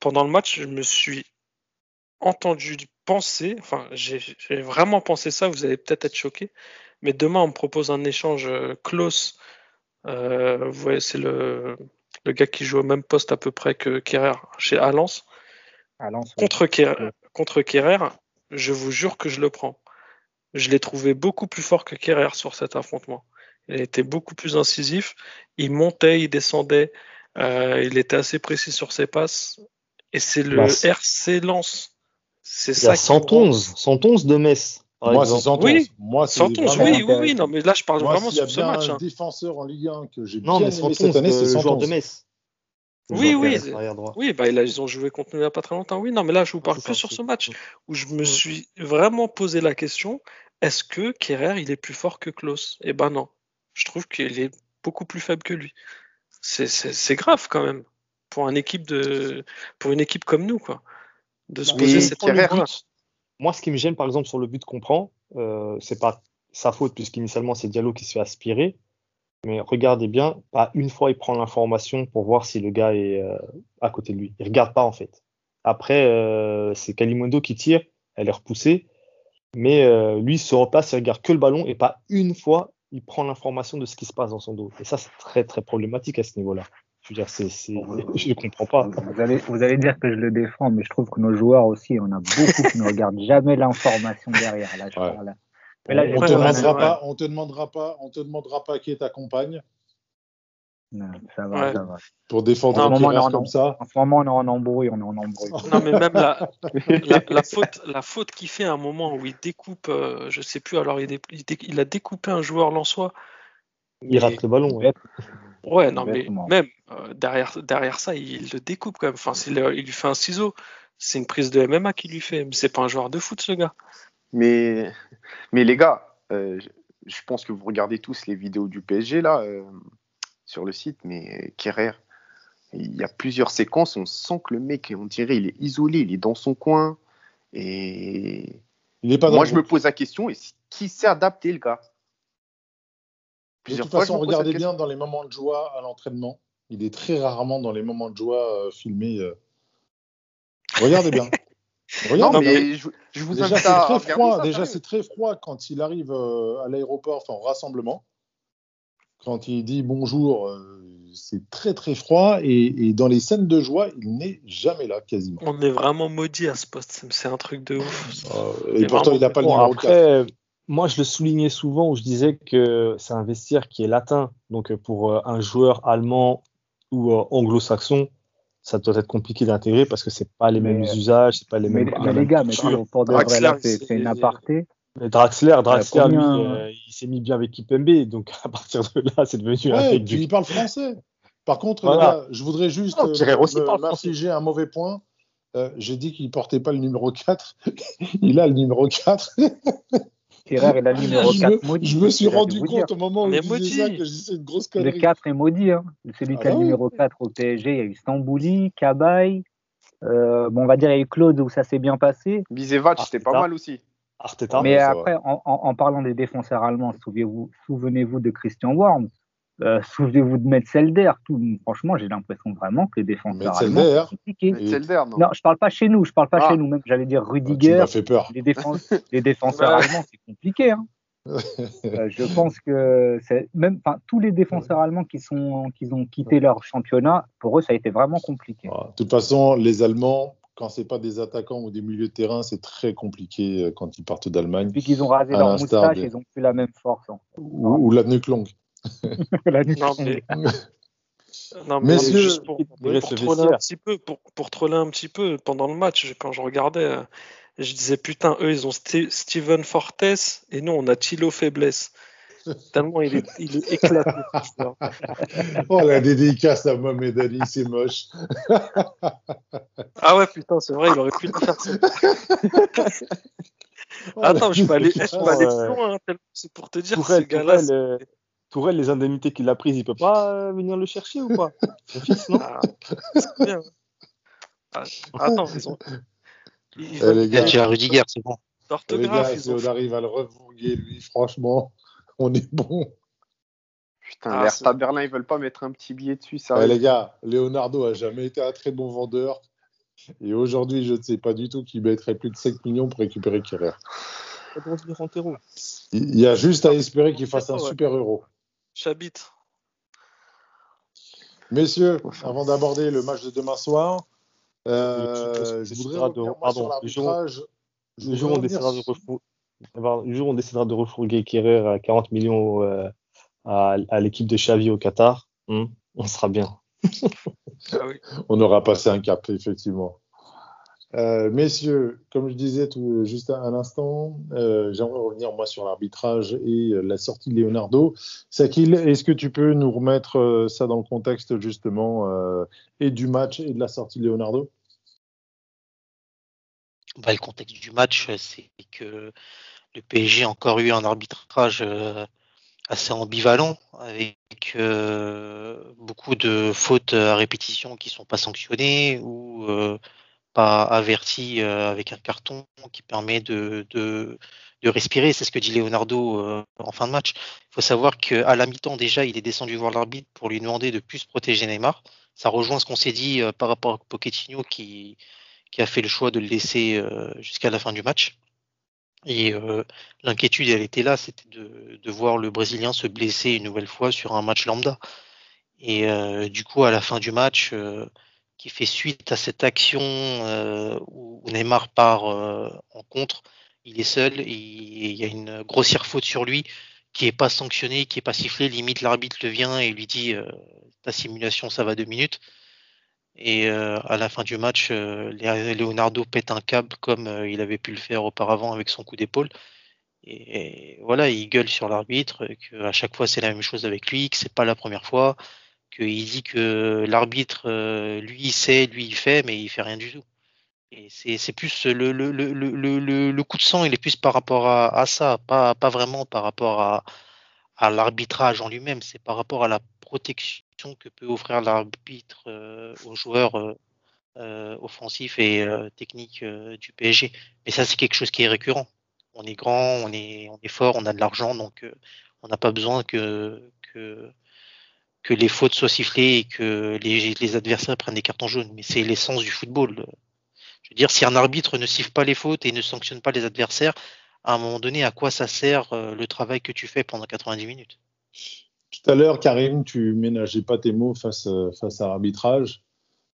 pendant le match, je me suis entendu penser, enfin, j'ai vraiment pensé ça, vous allez peut-être être choqué, mais demain, on me propose un échange euh, close. Euh, vous voyez, c'est le, le, gars qui joue au même poste à peu près que Kerrer chez Alens. contre, Kerrer, contre je vous jure que je le prends. Je l'ai trouvé beaucoup plus fort que Kerrer sur cet affrontement. Il était beaucoup plus incisif. Il montait, il descendait. Euh, il était assez précis sur ses passes. Et c'est le bah, RC Lens. C'est ça. 111, 111 de Metz. Moi, c'est 111. Oui, Moi, 111, oui, oui, oui, non, mais là, je parle vraiment sur ce match. un hein. défenseur en Ligue 1 que j'ai bien aimé cette année, c'est 111. de Metz. Oui, oui, oui, bah, là, ils ont joué contre nous il n'y a pas très longtemps. Oui, non, mais là, je vous parle plus sur ce match où je me suis vraiment posé la question est-ce que Kerrer, il est plus fort que Klaus Eh ben non. Je trouve qu'il est beaucoup plus faible que lui. C'est grave quand même. Pour, une équipe de, pour une équipe comme nous, quoi. De se poser cette Moi, ce qui me gêne, par exemple, sur le but qu'on prend, euh, c'est pas sa faute, puisqu'initialement, c'est Diallo qui se fait aspirer. Mais regardez bien, pas une fois il prend l'information pour voir si le gars est euh, à côté de lui. Il regarde pas en fait. Après, euh, c'est Kalimondo qui tire, elle est repoussée, mais euh, lui il se repasse, il regarde que le ballon et pas une fois il prend l'information de ce qui se passe dans son dos. Et ça, c'est très très problématique à ce niveau-là. Je veux dire, c'est, je ne comprends pas. Vous allez, vous allez dire que je le défends, mais je trouve que nos joueurs aussi, on a beaucoup qui ne regardent jamais l'information derrière. Là, je là on, te demandera pas, on te demandera pas, on te demandera pas qui est ta compagne. Non, ça va, ça va. Pour défendre un moment, comme ça. En ce moment, on est en embrouille, on est en embrouille. Non, mais même la, la, faute, la faute qu'il fait à un moment où il découpe, euh, je sais plus, alors il, il, a découpé un joueur lensois. Il rate le ballon. Ouais, ouais non, mais même euh, derrière, derrière ça, il, le découpe quand même. Enfin, il, il lui fait un ciseau. C'est une prise de MMA qu'il lui fait. Mais c'est pas un joueur de foot, ce gars. Mais, mais les gars, euh, je pense que vous regardez tous les vidéos du PSG là euh, sur le site, mais Kerrer, il y a plusieurs séquences, on sent que le mec, on dirait, il est isolé, il est dans son coin. Et il est pas moi, je me pose la question, qui s'est adapté le gars? De toute façon, regardez bien dans les moments de joie à l'entraînement. Il est très rarement dans les moments de joie euh, filmés. Regardez bien. non, mais, je, vous déjà, c'est très froid. déjà, c'est très froid quand il arrive euh, à l'aéroport, enfin au rassemblement. Quand il dit bonjour, euh, c'est très très froid. Et, dans les scènes de joie, il n'est jamais là, quasiment. On est vraiment maudit à ce poste. C'est un truc de ouf. Euh, et pourtant, il n'a pas le numéro après, Moi, je le soulignais souvent où je disais que c'est un vestiaire qui est latin. Donc, pour un joueur allemand ou anglo-saxon, ça doit être compliqué d'intégrer parce que c'est pas les mêmes usages, c'est pas les mêmes. Mais, les gars, mais pour de vrai, là, c'est une aparté. Draxler, Draxler, lui, euh, il s'est mis bien avec Kipembe, donc à partir de là, c'est devenu ouais, un Il parle français. Par contre, je voudrais juste oh, euh, m'infliger un mauvais point. Euh, J'ai dit qu'il portait pas le numéro 4. il a le numéro 4. Kerrer est la numéro 4 maudit. Je me suis rendu compte au moment où il disait ça que je disais une grosse connerie. Le 4 est maudit. Hein. Celui qui a le ah numéro 4 au PSG, il y a eu Stambouli, Cabaye. Euh, bon, on va dire, il y a eu Claude où ça s'est bien passé. Bisevac, c'était pas mal aussi. Arteta, mais après, en, en, parlant des défenseurs allemands, souvenez-vous souvenez de Christian Worms. Euh, souvenez-vous de Metzelder. Tout, franchement, j'ai l'impression vraiment que les défenseurs allemands sont compliqués. non. non, je parle pas chez nous. Je parle pas ah. chez nous. Même, j'allais dire Rudiger. Ah, fait peur. Les, défense, les défenseurs allemands, c'est compliqué. Hein. euh, je pense que même, tous les défenseurs allemands qui sont, qui ont quitté leur championnat, pour eux, ça a été vraiment compliqué. De toute façon, les Allemands, quand c'est pas des attaquants ou des milieux de terrain, c'est très compliqué euh, quand ils partent d'Allemagne. Depuis qu'ils ont rasé leur moustache, ils ont plus la même force. Hein. Ou, ou, la nuque longue. non, mais... non, mais juste pour, troller un petit peu, pour, pour, troller un petit peu pendant le match, quand je regardais, euh, je disais putain, eux ils ont Steven Fortes et nous on a Thilo Faiblesse. Tellement il est, il est éclaté. oh la dédicace à Mohamed Ali, c'est moche. ah ouais, putain, c'est vrai, il aurait pu le faire. Ça. Attends, je peux aller, je peux aller plus loin, hein, c'est pour te dire, ce gars-là. Tourelle, les indemnités qu'il a prises, il peut pas euh, venir le chercher ou pas C'est fixe, non? Ah, C'est bien. Ah, attends, ils ont. Ils eh, les gars, tu as Rudiger, c'est bon. Les gars, si on arrive à le revourguer, lui, franchement, on est bon. Putain, ah, l'Hertha Berlin, ils veulent pas mettre un petit billet dessus, ça. Eh, les gars, Leonardo a jamais été un très bon vendeur. Et aujourd'hui, je ne sais pas du tout qui mettrait plus de 5 millions pour récupérer Kerrer. Il y a juste à espérer qu'il fasse un super euro. Chabit. Messieurs, avant d'aborder le match de demain soir, euh, je voudrais revenir pardon, sur l'arbitrage. Le jour, on décidera de le jour où on décidera de refourguer Kerrer à 40 millions euh, à, à l'équipe de Xavi au Qatar, hmm, on sera bien. ah oui. On aura passé un cap, effectivement. Euh, messieurs, comme je disais tout, juste à, l'instant, euh, j'aimerais revenir moi sur l'arbitrage et euh, la sortie de Leonardo. Sakil, est-ce que tu peux nous remettre euh, ça dans le contexte justement et du match et de la sortie de Leonardo? Bah, Le contexte du match, c'est que le PSG a encore eu un arbitrage assez ambivalent avec beaucoup de fautes à répétition qui sont pas sanctionnées ou pas averties avec un carton qui permet de, de, respirer. C'est ce que dit Leonardo en fin de match. Il faut savoir qu'à la mi-temps, déjà, il est descendu voir l'arbitre pour lui demander de plus protéger Neymar. Ça rejoint ce qu'on s'est dit par rapport à Pochettino qui, qui a fait le choix de le laisser jusqu'à la fin du match. Et euh, l'inquiétude, elle était là, c'était de, de, voir le Brésilien se blesser une nouvelle fois sur un match lambda. Et euh, du coup, à la fin du match, euh, qui fait suite à cette action où Neymar part en contre, il est seul, il y a une grossière faute sur lui qui est pas sanctionnée, qui est pas sifflée. Limite, l'arbitre le vient et lui dit ta simulation, ça va deux minutes. Et euh, à la fin du match, euh, Leonardo pète un câble comme euh, il avait pu le faire auparavant avec son coup d'épaule. Et, voilà, il gueule sur l'arbitre, qu'à chaque fois c'est la même chose avec lui, que c'est pas la première fois, qu'il dit que l'arbitre, lui, il sait, lui, il fait, mais il fait rien du tout. Et c'est plus le, le, le, le, coup de sang, il est plus par rapport à, ça, pas, pas vraiment par rapport à, à l'arbitrage en lui-même, c'est par rapport à la protection que peut offrir l'arbitre euh, aux joueurs euh, euh, offensifs et techniques du PSG. Mais ça, c'est quelque chose qui est récurrent. On est grand, on est, on est fort, on a de l'argent, donc on n'a pas besoin que, que les fautes soient sifflées et que les, les adversaires prennent des cartons jaunes. Mais c'est l'essence du football. Je veux dire, si un arbitre ne siffle pas les fautes et ne sanctionne pas les adversaires, à un moment donné, à quoi ça sert le travail que tu fais pendant 90 minutes? Tout à l'heure, Karim, tu ménageais pas tes mots face, face à l'arbitrage.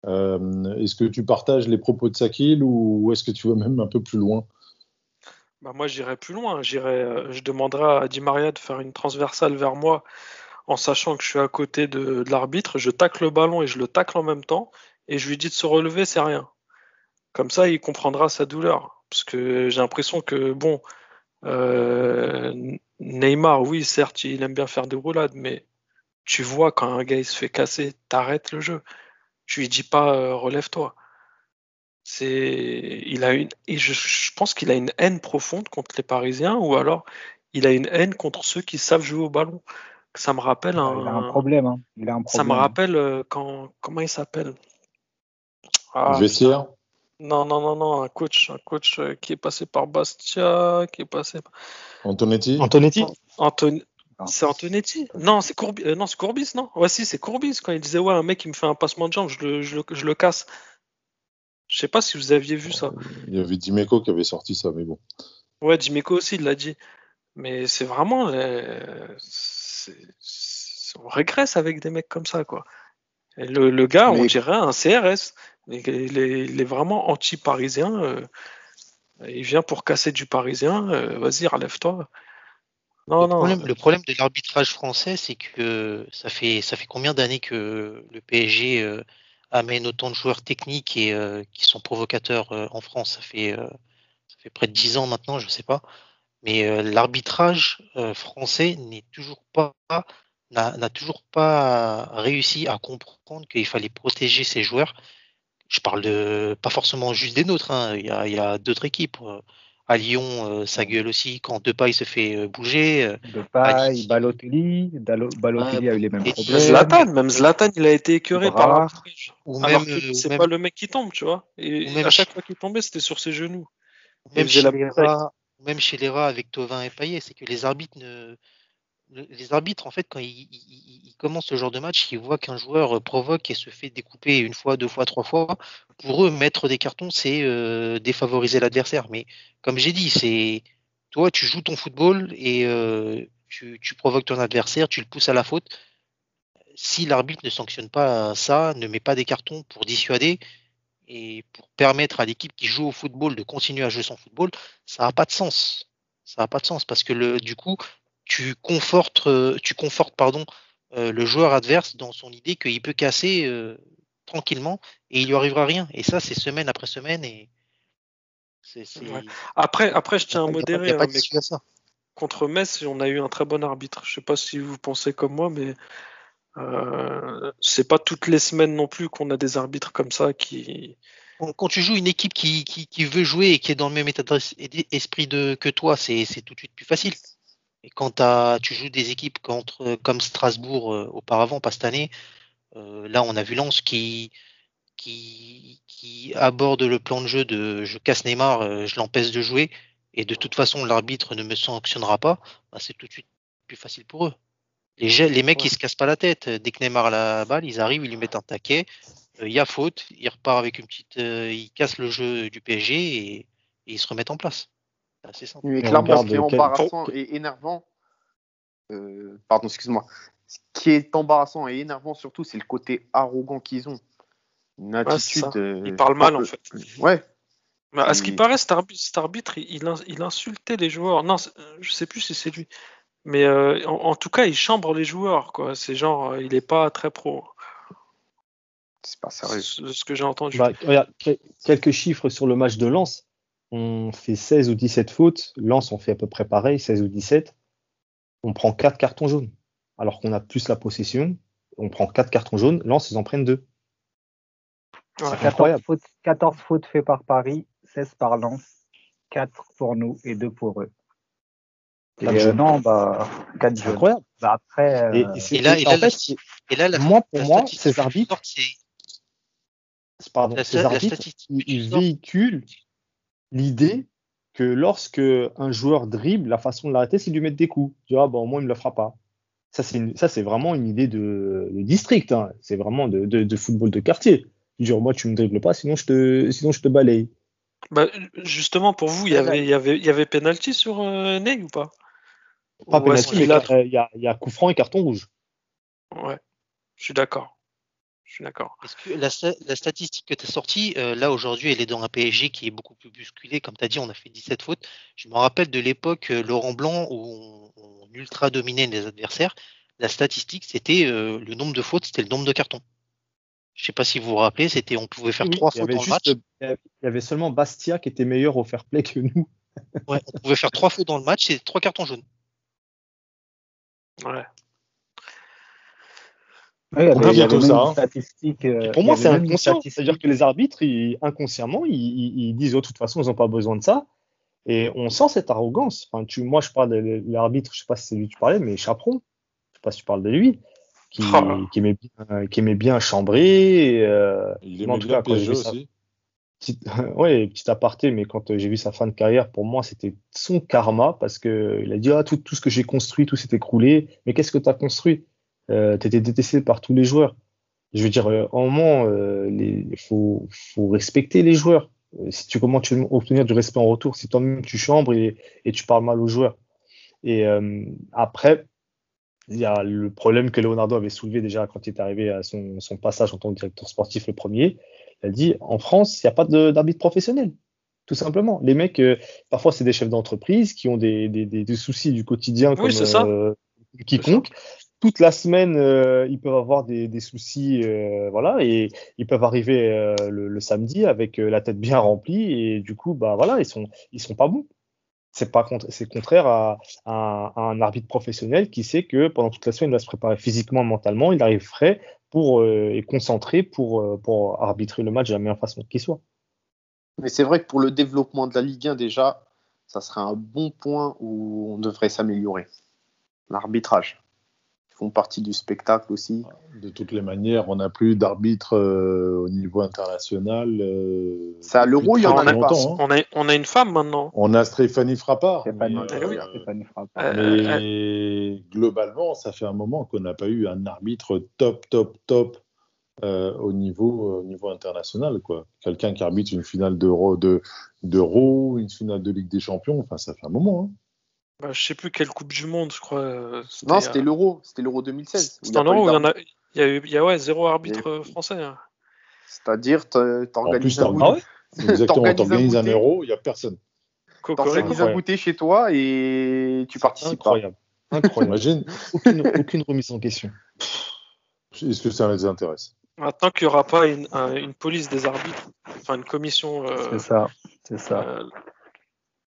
Euh, est-ce que tu partages les propos de Sakil ou est-ce que tu vas même un peu plus loin? Bah Moi, j'irai plus loin. J'irai, euh, je demanderai à Di Maria de faire une transversale vers moi en sachant que je suis à côté de, l'arbitre. Je tacle le ballon et je le tacle en même temps. Et je lui dis de se relever, c'est rien. Comme ça, il comprendra sa douleur. Parce que j'ai l'impression que, bon, euh, Neymar, oui, certes, il aime bien faire des roulades, mais tu vois quand un gars il se fait casser, t'arrêtes le jeu. Tu lui dis pas euh, relève-toi. C'est, il a une, et je, pense qu'il a une haine profonde contre les Parisiens, ou alors il a une haine contre ceux qui savent jouer au ballon. Ça me rappelle un, il a un problème. Hein. Il a un problème. Ça me rappelle euh, quand, comment il s'appelle? Ah, Vestiaire. Non, non, non, non, un coach, un coach euh, qui est passé par Bastia, qui est passé par... Antonetti Antonetti? C'est Antonetti? Non, c'est Courbis, euh, non, c'est Courbis, non? Ouais, si, c'est Courbis. Quand il disait, ouais, un mec qui me fait un passement de jambe, je le, je le, je le casse. Je sais pas si vous aviez vu ça. Il y avait Dimeco qui avait sorti ça, mais bon. Ouais, Dimeco aussi, il l'a dit. Mais c'est vraiment. On régresse avec des mecs comme ça, quoi. le, le, gars, on dirait un CRS. Il est, vraiment anti-parisien. Euh, il vient pour casser du parisien. Euh, vas-y, relève-toi. Non, le, non. Problème, le problème de l'arbitrage français, c'est que ça fait, ça fait combien d'années que le PSG euh, amène autant de joueurs techniques et qui sont provocateurs en France? Ça fait, ça fait près de 10 ans maintenant, je ne sais pas. Mais l'arbitrage français n'est toujours pas n'a toujours pas réussi à comprendre qu'il fallait protéger ses joueurs je parle de pas forcément juste des nôtres. Hein. Il y a, d'autres équipes. Euh, à Lyon, euh, ça gueule aussi quand Depay se fait euh, bouger. Depay, Balotelli, Balotelli a eu les mêmes problèmes. Zlatan, même Zlatan, il a été écœuré par Ou même, c'est pas le mec qui tombe, tu vois. Et, à chaque fois qu'il tombait, c'était sur ses genoux. Même même chez les rats avec Tovin et Payet, c'est que les arbitres en fait, quand ils, commencent ce genre de match, ils voient qu'un joueur euh, provoque et se fait découper une fois, deux fois, trois fois. Pour eux, mettre des cartons, c'est euh, défavoriser l'adversaire. Mais comme j'ai dit, c'est toi, tu joues ton football et euh, tu, provoques ton adversaire, tu le pousses à la faute. Si l'arbitre ne sanctionne pas ça, ne met pas des cartons pour dissuader et pour permettre à l'équipe qui joue au football de continuer à jouer son football, ça n'a pas de sens. Ça n'a pas de sens parce que le, du coup, tu confortes, euh, tu confortes pardon, euh, le joueur adverse dans son idée qu'il peut casser euh, tranquillement et il lui arrivera rien. Et ça, c'est semaine après semaine. Et Après, après, je tiens à modérer. Hein, contre Metz, on a eu un très bon arbitre. Je sais pas si vous pensez comme moi, mais euh, c'est pas toutes les semaines non plus qu'on a des arbitres comme ça qui. Quand tu joues une équipe qui, veut jouer et qui est dans le même état d'esprit de, que toi, c'est tout de suite plus facile. Et quand tu joues des équipes comme Strasbourg euh, auparavant, pas cette année, là, on a vu Lens qui, qui, qui aborde le plan de jeu de je casse Neymar, je l'empêche de jouer, et de toute façon l'arbitre ne me sanctionnera pas, bah, c'est tout de suite plus facile pour eux. Les, les mecs, ils se cassent pas la tête. Dès que Neymar a la balle, ils arrivent, ils lui mettent un taquet. Il y a faute, il repart avec une petite. il casse le jeu du PSG et, et ils se remettent en place. C'est simple. Mais clairement, ce qui est embarrassant et énervant, euh, pardon, excuse-moi, ce qui est embarrassant et énervant surtout, c'est le côté arrogant qu'ils ont. Une attitude. Euh, ils parlent mal en fait. Ouais. Mais à ce qui paraît, cet arbitre, il, il, insultait les joueurs. Non, je sais plus si c'est lui. Mais euh, en, tout cas, il chambre les joueurs. quoi. C'est genre, il est pas très pro. C'est pas sérieux. Ce que j'ai entendu. Bah, quelques chiffres sur le match de Lens on fait 16 ou 17 fautes. Lens, on fait à peu près pareil, 16 ou 17. On prend 4 cartons jaunes. Alors qu'on a plus la possession, on prend 4 cartons jaunes. Lens, ils en prennent 2. C'est incroyable. 14 fautes faites par Paris, 16 par Lens, 4 pour nous et 2 pour eux. Et euh, non, bah, 4 jaunes. incroyable. Bah, après, euh, et, là, et, là, et là, moi, pour moi, ces arbitres, pardon, ces arbitres, ils véhiculent l'idée que lorsque un joueur dribble, la façon de l'arrêter, c'est de lui mettre des coups. Tu vois, bon, moi, il ne me le fera pas. Ça, c'est, ça, c'est vraiment une idée de, district. Hein. C'est vraiment de, de, football de quartier. Genre, moi, tu me dribbles pas, sinon je te, sinon je te balaye. Bah, justement, pour vous, il y avait, il y avait, il y avait penalty sur euh, Ney ou pas? Pas penalty, il y a, il y a coup franc et carton rouge. Ouais, je suis d'accord. Je suis d'accord. la, statistique que tu as sortie, euh, là aujourd'hui, elle est dans un PSG qui est beaucoup plus bousculé. Comme tu as dit, on a fait 17 fautes. Je me rappelle de l'époque euh, Laurent Blanc où on, ultra dominait les adversaires. La statistique, c'était euh, le nombre de fautes, c'était le nombre de cartons. Je ne sais pas si vous vous rappelez, c'était on pouvait faire trois fautes dans le match. Il y avait seulement Bastia qui était meilleur au fair play que nous. ouais, on pouvait faire trois fautes dans le match et trois cartons jaunes. Ouais. Ouais, il y tout ça. Euh, pour moi, c'est inconscient. C'est-à-dire que les arbitres, inconsciemment, ils, disent oh, de toute façon, ils n'ont pas besoin de ça. Et on sent cette arrogance. Enfin, tu, moi, je parle de l'arbitre, je sais pas si c'est lui que tu parlais, mais Chaperon, je sais pas si tu parles de lui, qui, oh. qui, aimait, bien, qui aimait bien chambrer. Euh, il aimait bien aussi. Petit, ouais, petit aparté, mais quand j'ai vu sa fin de carrière, pour moi, c'était son karma parce que il a dit ah, tout, tout ce que j'ai construit, tout s'est écroulé. Mais qu'est-ce que tu as construit? Euh, tu étais détesté par tous les joueurs. Je veux dire, euh, en moment, euh, il faut, faut, respecter les joueurs. Si tu comment tu obtenir du respect en retour, si toi-même tu chambres et, et, tu parles mal aux joueurs. Et après, il y a le problème que Leonardo avait soulevé déjà quand il est arrivé à son, son passage en tant que directeur sportif le premier. Il a dit en France, il n'y a pas d'arbitre professionnel tout simplement. Les mecs, parfois, c'est des chefs d'entreprise qui ont des, des, des, soucis du quotidien comme quiconque toute la semaine, euh, ils peuvent avoir des, soucis, euh, voilà, et ils peuvent arriver euh, le, samedi avec la tête bien remplie et du coup, bah voilà, ils sont, ils sont pas bons. C'est contraire à, un arbitre professionnel qui sait que pendant toute la semaine, il va se préparer physiquement, mentalement, il arrive frais pour et concentré pour pour arbitrer le match de la meilleure façon qu'il soit. Mais c'est vrai que pour le développement de la Ligue 1 déjà, ça serait un bon point où on devrait s'améliorer. L'arbitrage font partie du spectacle aussi. De toutes les manières, on n'a plus d'arbitre euh, au niveau international. Euh, ça, l'euro, il y en a pas. Hein. On, a, on a une femme maintenant. On a Stéphanie Frappard. Stéphanie, mais, euh, globalement, ça fait un moment qu'on n'a pas eu un arbitre top, top, top au, niveau, au niveau international. quoi. Quelqu'un qui arbitre une finale d'Euro, de, d'Euro, une finale de Ligue des Champions, enfin, ça fait un moment. Hein. Bah, je sais plus quelle Coupe du Monde, je crois. Euh, non, c'était euh, l'Euro. C'était l'Euro 2016. C'est un Euro il y en a. Il y a eu il y a, ouais, zéro arbitre français. Hein. C'est-à-dire, t'organises un. Exactement, t'organises un, euro, il n'y a personne. T'organises un goûter chez toi et tu participes. Incroyable. Incroyable. Imagine. aucune, aucune remise en question. Est-ce que ça les intéresse? Maintenant qu'il n'y aura pas une, une, police des arbitres, enfin une commission. Euh, c'est ça, c'est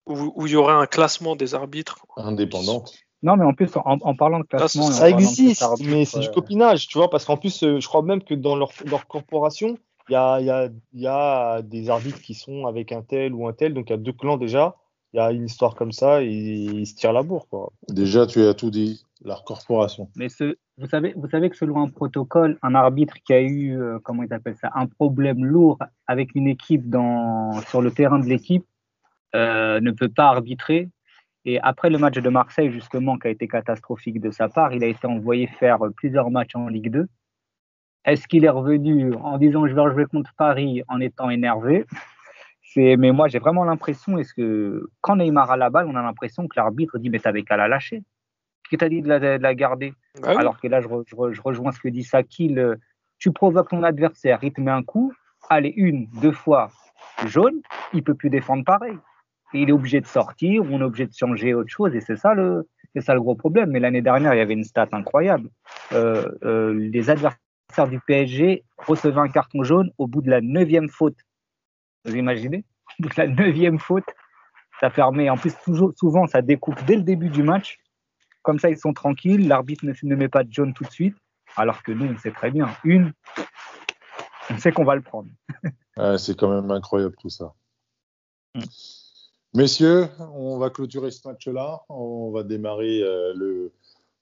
où, il y aurait un classement des arbitres. Indépendant. Non, mais en plus, en, parlant de classement. Ça, existe, mais c'est du copinage, tu vois, parce qu'en plus, euh, je crois même que dans leur, leur corporation, il y a, y, a, y a, des arbitres qui sont avec un tel ou un tel, donc il y a deux clans déjà. Il y a une histoire comme ça et ils se tirent la bourre. Quoi. Déjà, tu as tout dit. leur corporation. Mais ce, vous, savez, vous savez que selon un protocole, un arbitre qui a eu, euh, comment ils appellent ça, un problème lourd avec une équipe dans, sur le terrain de l'équipe euh, ne peut pas arbitrer. Et après le match de Marseille, justement, qui a été catastrophique de sa part, il a été envoyé faire plusieurs matchs en Ligue 2. Est-ce qu'il est revenu en disant je vais jouer contre Paris en étant énervé? Mais moi j'ai vraiment l'impression est-ce que quand Neymar a la balle, on a l'impression que l'arbitre dit mais t'avais qu'à la lâcher. Qui t'a dit de la, garder? Bah Alors que là je, rejoins ce que dit Sakil. Tu provoques ton adversaire, il te met un coup, allez une, deux fois jaune, il peut plus défendre pareil. Il est obligé de sortir, on est obligé de changer autre chose et c'est ça le c'est ça le gros problème. Mais l'année dernière il y avait une stat incroyable. Euh, euh, les adversaires du PSG recevait un carton jaune au bout de la neuvième faute. Vous imaginez? Au bout de la neuvième faute, ça permet, en plus, toujours, souvent, ça découpe dès le début du match. Comme ça, ils sont tranquilles, l'arbitre ne, ne met pas de jaune tout de suite, alors que nous, on sait très bien, une, on sait qu'on va le prendre. c'est quand même incroyable tout ça. Mm. Messieurs, on va clôturer ce match-là. On va démarrer euh,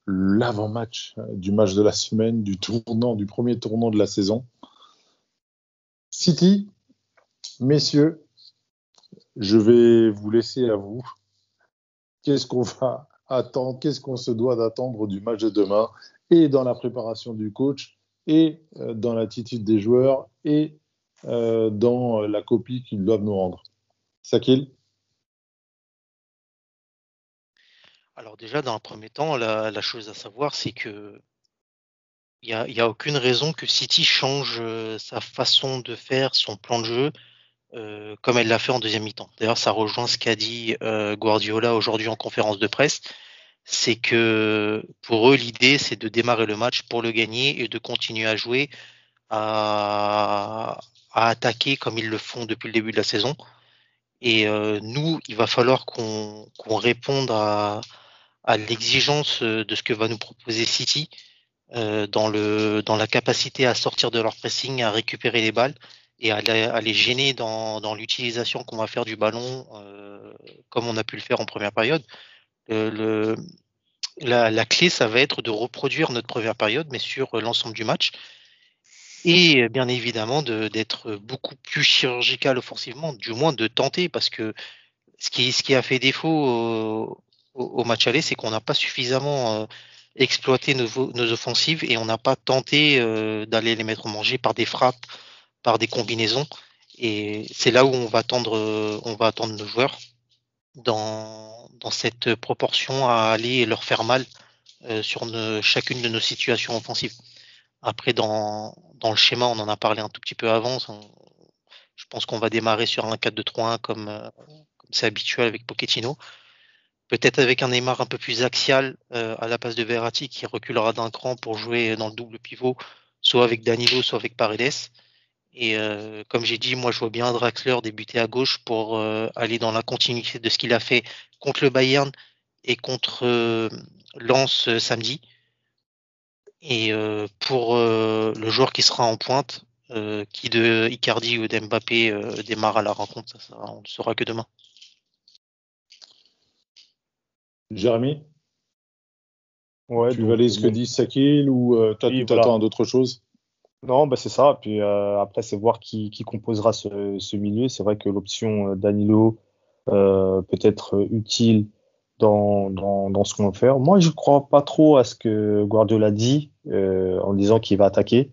l'avant-match du match de la semaine, du tournant, du premier tournant de la saison. City, messieurs, je vais vous laisser à vous. Qu'est-ce qu'on va attendre, qu'est-ce qu'on se doit d'attendre du match de demain et dans la préparation du coach et euh, dans l'attitude des joueurs et euh, dans la copie qu'ils doivent nous rendre? Sakil? Alors déjà, dans un premier temps, la, chose à savoir, c'est que il n'y a, aucune raison que City change euh, sa façon de faire, son plan de jeu, euh, comme elle l'a fait en deuxième mi-temps. D'ailleurs, ça rejoint ce qu'a dit euh, Guardiola aujourd'hui en conférence de presse. C'est que pour eux, l'idée, c'est de démarrer le match pour le gagner et de continuer à jouer, à, attaquer comme ils le font depuis le début de la saison. Et nous, il va falloir qu'on réponde à, à l'exigence euh, de ce que va nous proposer City euh, dans, le, dans la capacité à sortir de leur pressing, à récupérer les balles et à, les gêner dans, dans l'utilisation qu'on va faire du ballon, euh, comme on a pu le faire en première période. Le, la, la, clé, ça va être de reproduire notre première période, mais sur l'ensemble du match. Et bien évidemment, d'être beaucoup plus chirurgical offensivement, du moins de tenter, parce que ce qui, ce qui a fait défaut au, match aller, c'est qu'on n'a pas suffisamment euh, exploité nos, offensives et on n'a pas tenté euh, d'aller les mettre au manger par des frappes, par des combinaisons. Et c'est là où on va attendre, euh, on va nos joueurs dans, cette proportion à aller leur faire mal sur chacune de nos situations offensives. Après, dans, le schéma, on en a parlé un tout petit peu avant. je pense qu'on va démarrer sur un 4-2-3-1 comme comme c'est habituel avec Pochettino. Peut-être avec un Neymar un peu plus axial euh, à la place de Verratti qui reculera d'un cran pour jouer dans le double pivot, soit avec Danilo, soit avec Paredes. Et euh, comme j'ai dit, moi je vois bien Draxler débuter à gauche pour euh, aller dans la continuité de ce qu'il a fait contre le Bayern et contre Lens samedi. Et pour le joueur qui sera en pointe, qui de Icardi ou d'Mbappé démarre à la rencontre, ça, on ne saura que demain. Jérémy ouais, Tu valides ce que dit Sakil ou euh, tu t'attends à d'autres choses? Non, bah c'est ça. Puis euh, après, c'est voir qui, qui composera ce, ce milieu. C'est vrai que l'option euh, Danilo peut être utile dans, dans, dans ce qu'on va faire. Moi, je ne crois pas trop à ce que Guardiola dit en disant qu'il va attaquer.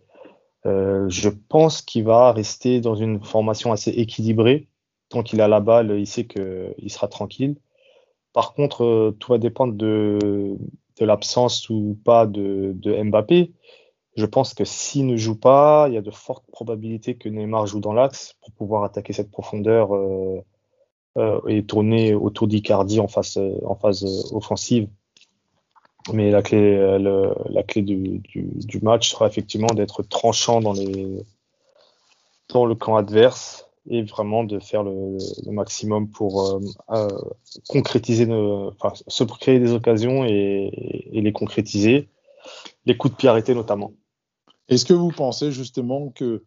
je pense qu'il va rester dans une formation assez équilibrée. Tant qu'il a la balle, il sait qu'il sera tranquille. Par contre, euh, tout va dépendre de, l'absence ou pas de, Mbappé. Je pense que s'il ne joue pas, il y a de fortes probabilités que Neymar joue dans l'axe pour pouvoir attaquer cette profondeur euh, euh, et tourner autour d'Icardi en phase, en phase offensive. Mais la clé, la clé du, match sera effectivement d'être tranchant dans, les, dans le camp adverse et vraiment de faire le, maximum pour euh, euh, concrétiser, enfin, se créer des occasions et, les concrétiser, les coups de pied arrêtés notamment. Est-ce que vous pensez justement que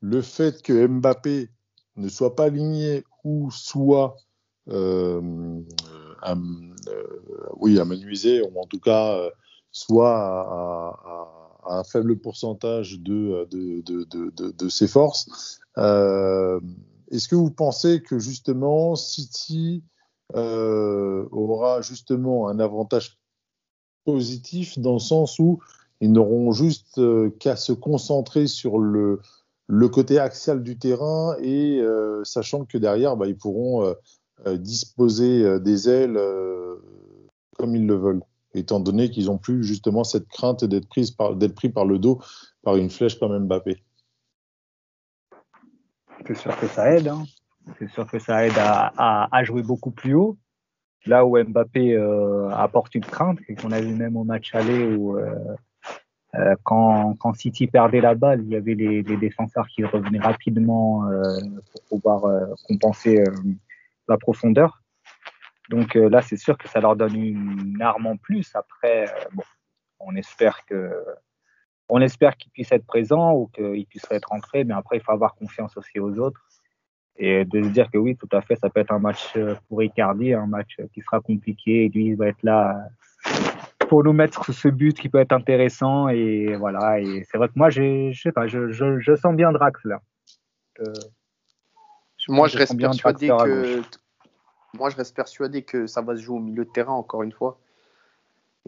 le fait que Mbappé ne soit pas aligné ou soit euh, à, oui, ou en tout cas soit à, un faible pourcentage de, de, ses forces. Est-ce que vous pensez que justement City aura justement un avantage positif dans le sens où ils n'auront juste qu'à se concentrer sur le, côté axial du terrain et euh, sachant que derrière, bah, ils pourront euh, euh, disposer des ailes comme ils le veulent, étant donné qu'ils n'ont plus justement cette crainte d'être pris par le dos par une flèche comme Mbappé. C'est sûr que ça aide. Hein. C'est sûr que ça aide à, jouer beaucoup plus haut. Là où Mbappé apporte une crainte, et qu'on a vu même au match aller où euh, quand, quand, City perdait la balle, il y avait les, les défenseurs qui revenaient rapidement euh, pour pouvoir euh, compenser la profondeur. Donc là, c'est sûr que ça leur donne une arme en plus. Après, bon, on espère que on espère qu'ils puissent être présents ou qu'ils puissent être rentrés, mais après, il faut avoir confiance aussi aux autres. Et de se dire que oui, tout à fait, ça peut être un match pour Icardi, un match qui sera compliqué. Et lui, il va être là pour nous mettre ce but qui peut être intéressant. Et voilà, et c'est vrai que moi, je sais pas, je, je, sens bien Drax là. Euh, moi, je, reste persuadé que moi, je reste persuadé que ça va se jouer au milieu de terrain encore une fois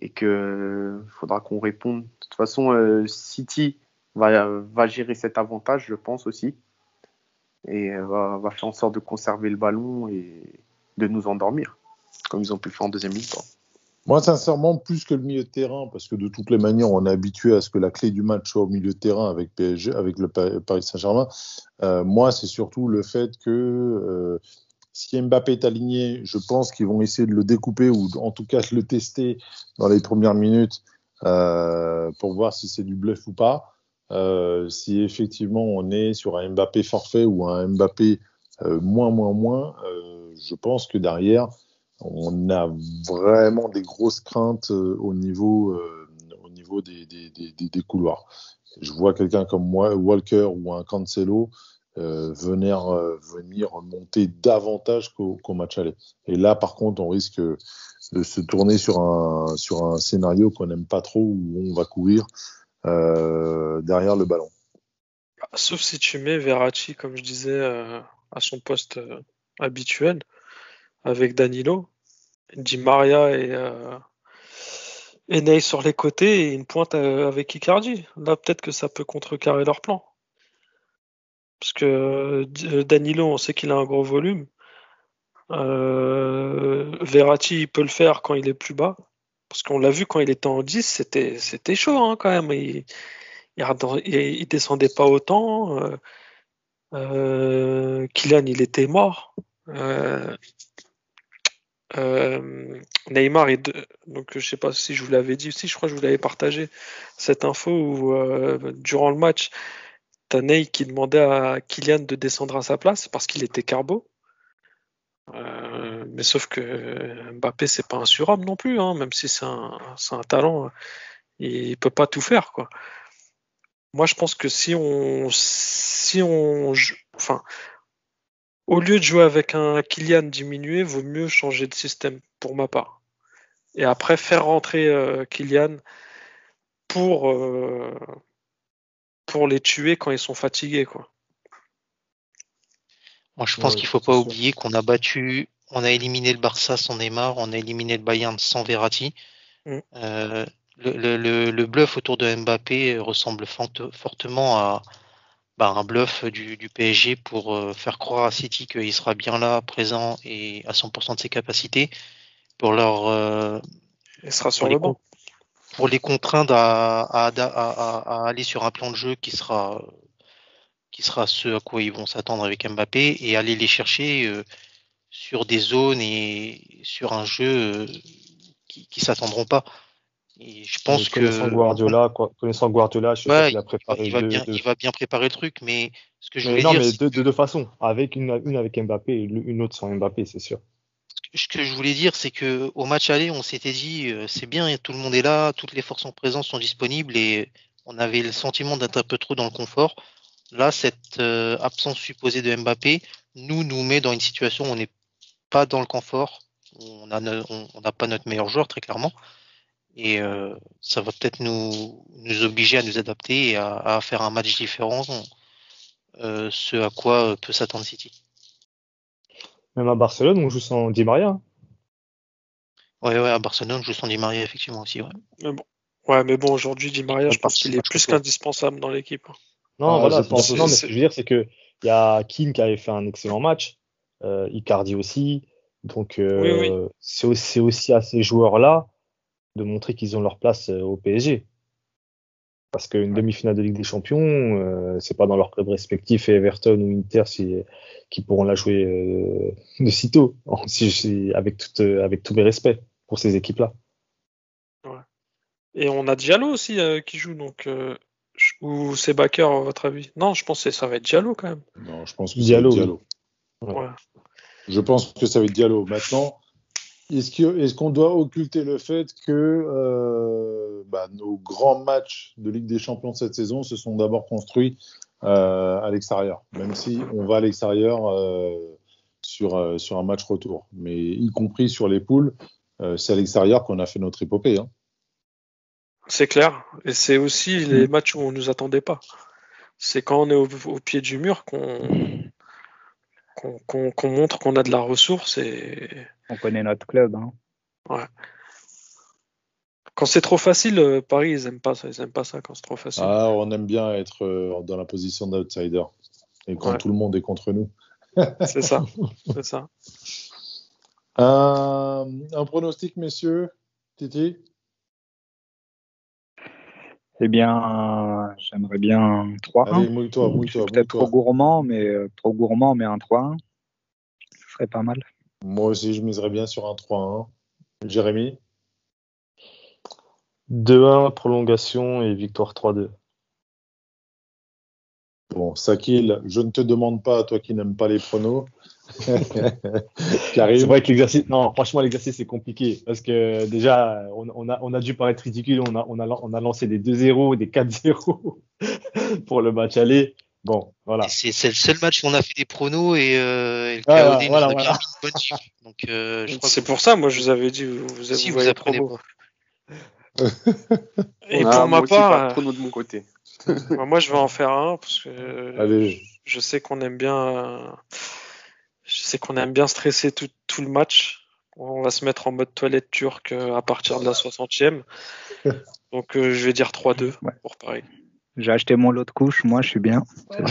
et que faudra qu'on réponde. De toute façon, euh, City va, gérer cet avantage, je pense aussi, et va, va faire en sorte de conserver le ballon et de nous endormir, comme ils ont pu le faire en deuxième mi-temps. Moi, sincèrement, plus que le milieu de terrain, parce que de toutes les manières, on est habitué à ce que la clé du match soit au milieu de terrain avec PSG, avec le Paris Saint-Germain. Euh, moi, c'est surtout le fait que euh, si Mbappé est aligné, je pense qu'ils vont essayer de le découper ou en tout cas de le tester dans les premières minutes euh, pour voir si c'est du bluff ou pas. si effectivement on est sur un Mbappé forfait ou un Mbappé moins, moins, moins, je pense que derrière, on a vraiment des grosses craintes euh, au niveau, euh, au niveau des, des, des, couloirs. Je vois quelqu'un comme moi, Walker ou un Cancelo euh, venir, venir monter davantage qu'au match aller. Et là, par contre, on risque de se tourner sur un, scénario qu'on n'aime pas trop où on va courir derrière le ballon. Sauf si tu mets Verratti, comme je disais, à son poste habituel avec Danilo, Di Maria et, euh, et Ney sur les côtés et une pointe euh, avec Icardi. Là, peut-être que ça peut contrecarrer leur plan. Parce que euh, Danilo, on sait qu'il a un gros volume. Verratti, il peut le faire quand il est plus bas. Parce qu'on l'a vu quand il était en 10, c'était, c'était chaud hein, quand même. Il, il, descendait pas autant. Kylian, il était mort. Euh, Neymar est donc je sais pas si je vous l'avais dit aussi, je crois que je vous l'avais partagé cette info où euh, durant le match, qui demandait à Kylian de descendre à sa place parce qu'il était carbo. Euh, mais sauf que Mbappé c'est pas un surhomme non plus, hein, même si c'est un, un, talent, il peut pas tout faire quoi. Moi je pense que si on si on enfin au lieu de jouer avec un Kylian diminué, vaut mieux changer de système pour ma part. Et après faire rentrer euh, Kylian pour, euh, pour les tuer quand ils sont fatigués. Quoi. Moi, je pense qu'il qu'il faut pas oublier qu'on a battu, on a éliminé le Barça sans Neymar, on a éliminé le Bayern sans Verratti. Mm. Euh, le, bluff autour de Mbappé ressemble fortement à, bah, un bluff du, PSG pour euh, faire croire à City qu'il sera bien là, présent et à 100% de ses capacités, pour leur euh, sera sur le banc. Pour les contraindre à, à, aller sur un plan de jeu qui sera qui sera ce à quoi ils vont s'attendre avec Mbappé et aller les chercher euh, sur des zones et sur un jeu qui, qui s'attendront pas je pense que connaissant Guardiola, quoi, connaissant Guardiola, je ouais, il, a préparé il, va bien, il va bien préparer le truc, mais ce que je voulais non, dire, mais de, de, deux façons, avec une, une avec Mbappé et une autre sans Mbappé, c'est sûr. Ce que je voulais dire, c'est que au match aller, on s'était dit, euh, c'est bien, tout le monde est là, toutes les forces en présence sont disponibles et on avait le sentiment d'être un peu trop dans le confort. Là, cette euh, absence supposée de Mbappé nous nous met dans une situation où on n'est pas dans le confort, on n'a on, pas notre meilleur joueur très clairement Et ça va peut-être nous, nous obliger à nous adapter et à, faire un match différent, ce à quoi peut s'attendre City. Même à Barcelone, on joue sans Di Maria. Ouais, ouais, à Barcelone, on joue sans Di Maria, effectivement aussi. Ouais, mais bon, ouais, mais bon aujourd'hui, Di Maria, je pense qu'il est plus qu'indispensable dans l'équipe. Non, ah, voilà, non, mais ce que je veux dire, c'est que il y a Kim qui avait fait un excellent match, euh, Icardi aussi. Donc, euh, c'est aussi, aussi à ces joueurs-là de montrer qu'ils ont leur place euh, au PSG. Parce qu'une demi-finale de Ligue des Champions, euh, c'est pas dans leur club respectif et Everton ou Inter qui pourront la jouer euh, de sitôt, avec, tout, avec tous mes respects pour ces équipes-là. Ouais. Et on a Diallo aussi qui joue, donc ou c'est Baker à votre avis? Non, je pense que ça va être Diallo quand même. Non, je pense que Diallo. Diallo. Ouais. Je pense que ça va être Diallo. Maintenant, est-ce qu'on doit occulter le fait que euh, bah, nos grands matchs de Ligue des Champions cette saison se sont d'abord construits euh, à l'extérieur, même si on va à l'extérieur euh, sur, sur un match retour, mais y compris sur les poules, c'est à l'extérieur qu'on a fait notre épopée. Hein. C'est clair, et c'est aussi les mm. matchs où on ne nous attendait pas. C'est quand on est au pied du mur qu'on qu'on montre qu'on a de la ressource et. On connaît notre club. Hein. Ouais. Quand c'est trop facile, euh, Paris, ils n'aiment pas ça. Ils aiment pas ça quand c'est trop facile. Ah, on aime bien être euh, dans la position d'outsider. Et quand tout le monde est contre nous. c'est ça. C'est ça. Un, un pronostic, messieurs Titi? Eh bien, j'aimerais bien 3-1. Allez, mouille-toi, mouille-toi. Peut-être trop gourmand, mais euh, trop gourmand, mais un 3-1. Ce serait pas mal. Moi aussi, je miserais bien sur un 3-1. Jérémy? 2-1, prolongation et victoire 3-2. Bon, Sakil, je ne te demande pas, toi qui n'aimes pas les pronos, c'est vrai que l'exercice, non, franchement, l'exercice c'est compliqué parce que déjà, on, a, on a dû paraître ridicule. On a, on a, on a lancé des 2-0, des 4-0 pour le match aller. Bon, voilà. C'est, le seul match où on a fait des pronos et, euh, le KOD nous a bien mis une bonne Donc, euh, c'est pour ça, moi, je vous avais dit, vous, vous, si, vous, apprenez pas. et pour ma part, pronos de mon côté. moi, je vais en faire un parce que Allez. je sais qu'on aime bien je sais qu'on aime bien stresser tout, tout, le match. On va se mettre en mode toilette turque euh, à partir de la 60e. Donc euh, je vais dire 3-2 pour Paris. J'ai acheté mon lot de couche, moi je suis bien.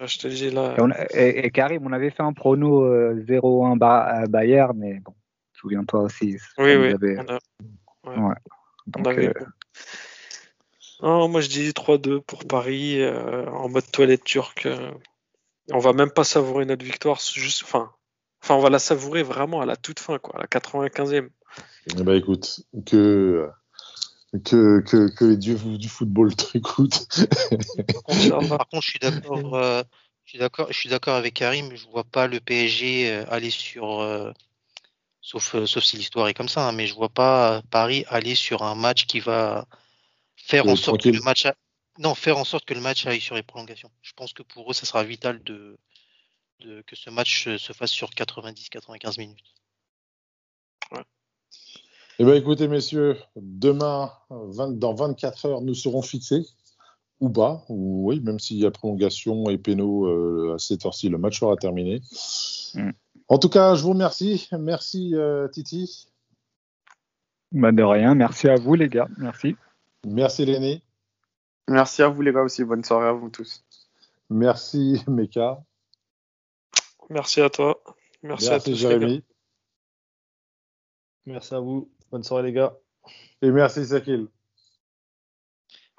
Ah, je te dis là. Et, Karim, on avait fait un prono 0-1 euh, Bayern, mais bon, souviens-toi aussi. Oui, oui. moi je dis 3-2 pour Paris en mode toilette turque. On va même pas savourer notre victoire, juste, enfin, enfin, on va la savourer vraiment à la toute fin, quoi, à la 95e. Eh ben, écoute, que, que, que, que les dieux du football t'écoutent. Par contre, je suis d'accord. Euh, je suis d'accord, je suis d'accord avec Karim. Je vois pas le PSG euh, aller sur, euh, sauf, sauf si l'histoire est comme ça, hein, mais je vois pas Paris aller sur un match qui va faire en sorte que le match, non, faire en sorte que le match aille sur les prolongations. Je pense que pour eux, ça sera vital de, que ce match se fasse sur 90-95 minutes. Eh bien, écoutez, messieurs, demain, dans 24 heures, nous serons fixés, ou pas, ou oui, même s'il y a prolongation et pénaux euh, à cette heure-ci, le match sera terminé. Mm. En tout cas, je vous remercie. Merci, euh, Titi. Bah de rien. Merci à vous, les gars. Merci. Merci, Léné. Merci à vous les gars aussi. Bonne soirée à vous tous. Merci Meka. Merci à toi. Merci, à tous, Jérémy. Merci à vous. Bonne soirée les gars. Et merci Sakil.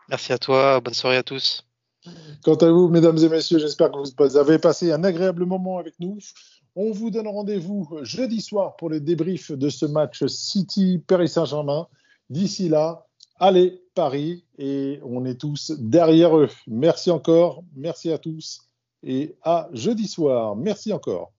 Merci à toi. Bonne soirée à tous. Quant à vous, mesdames et messieurs, j'espère que vous avez passé un agréable moment avec nous. On vous donne rendez-vous jeudi soir pour le débrief de ce match City-Paris Saint-Germain. D'ici là, allez Paris et on est tous derrière eux. Merci encore, merci à tous et à jeudi soir. Merci encore.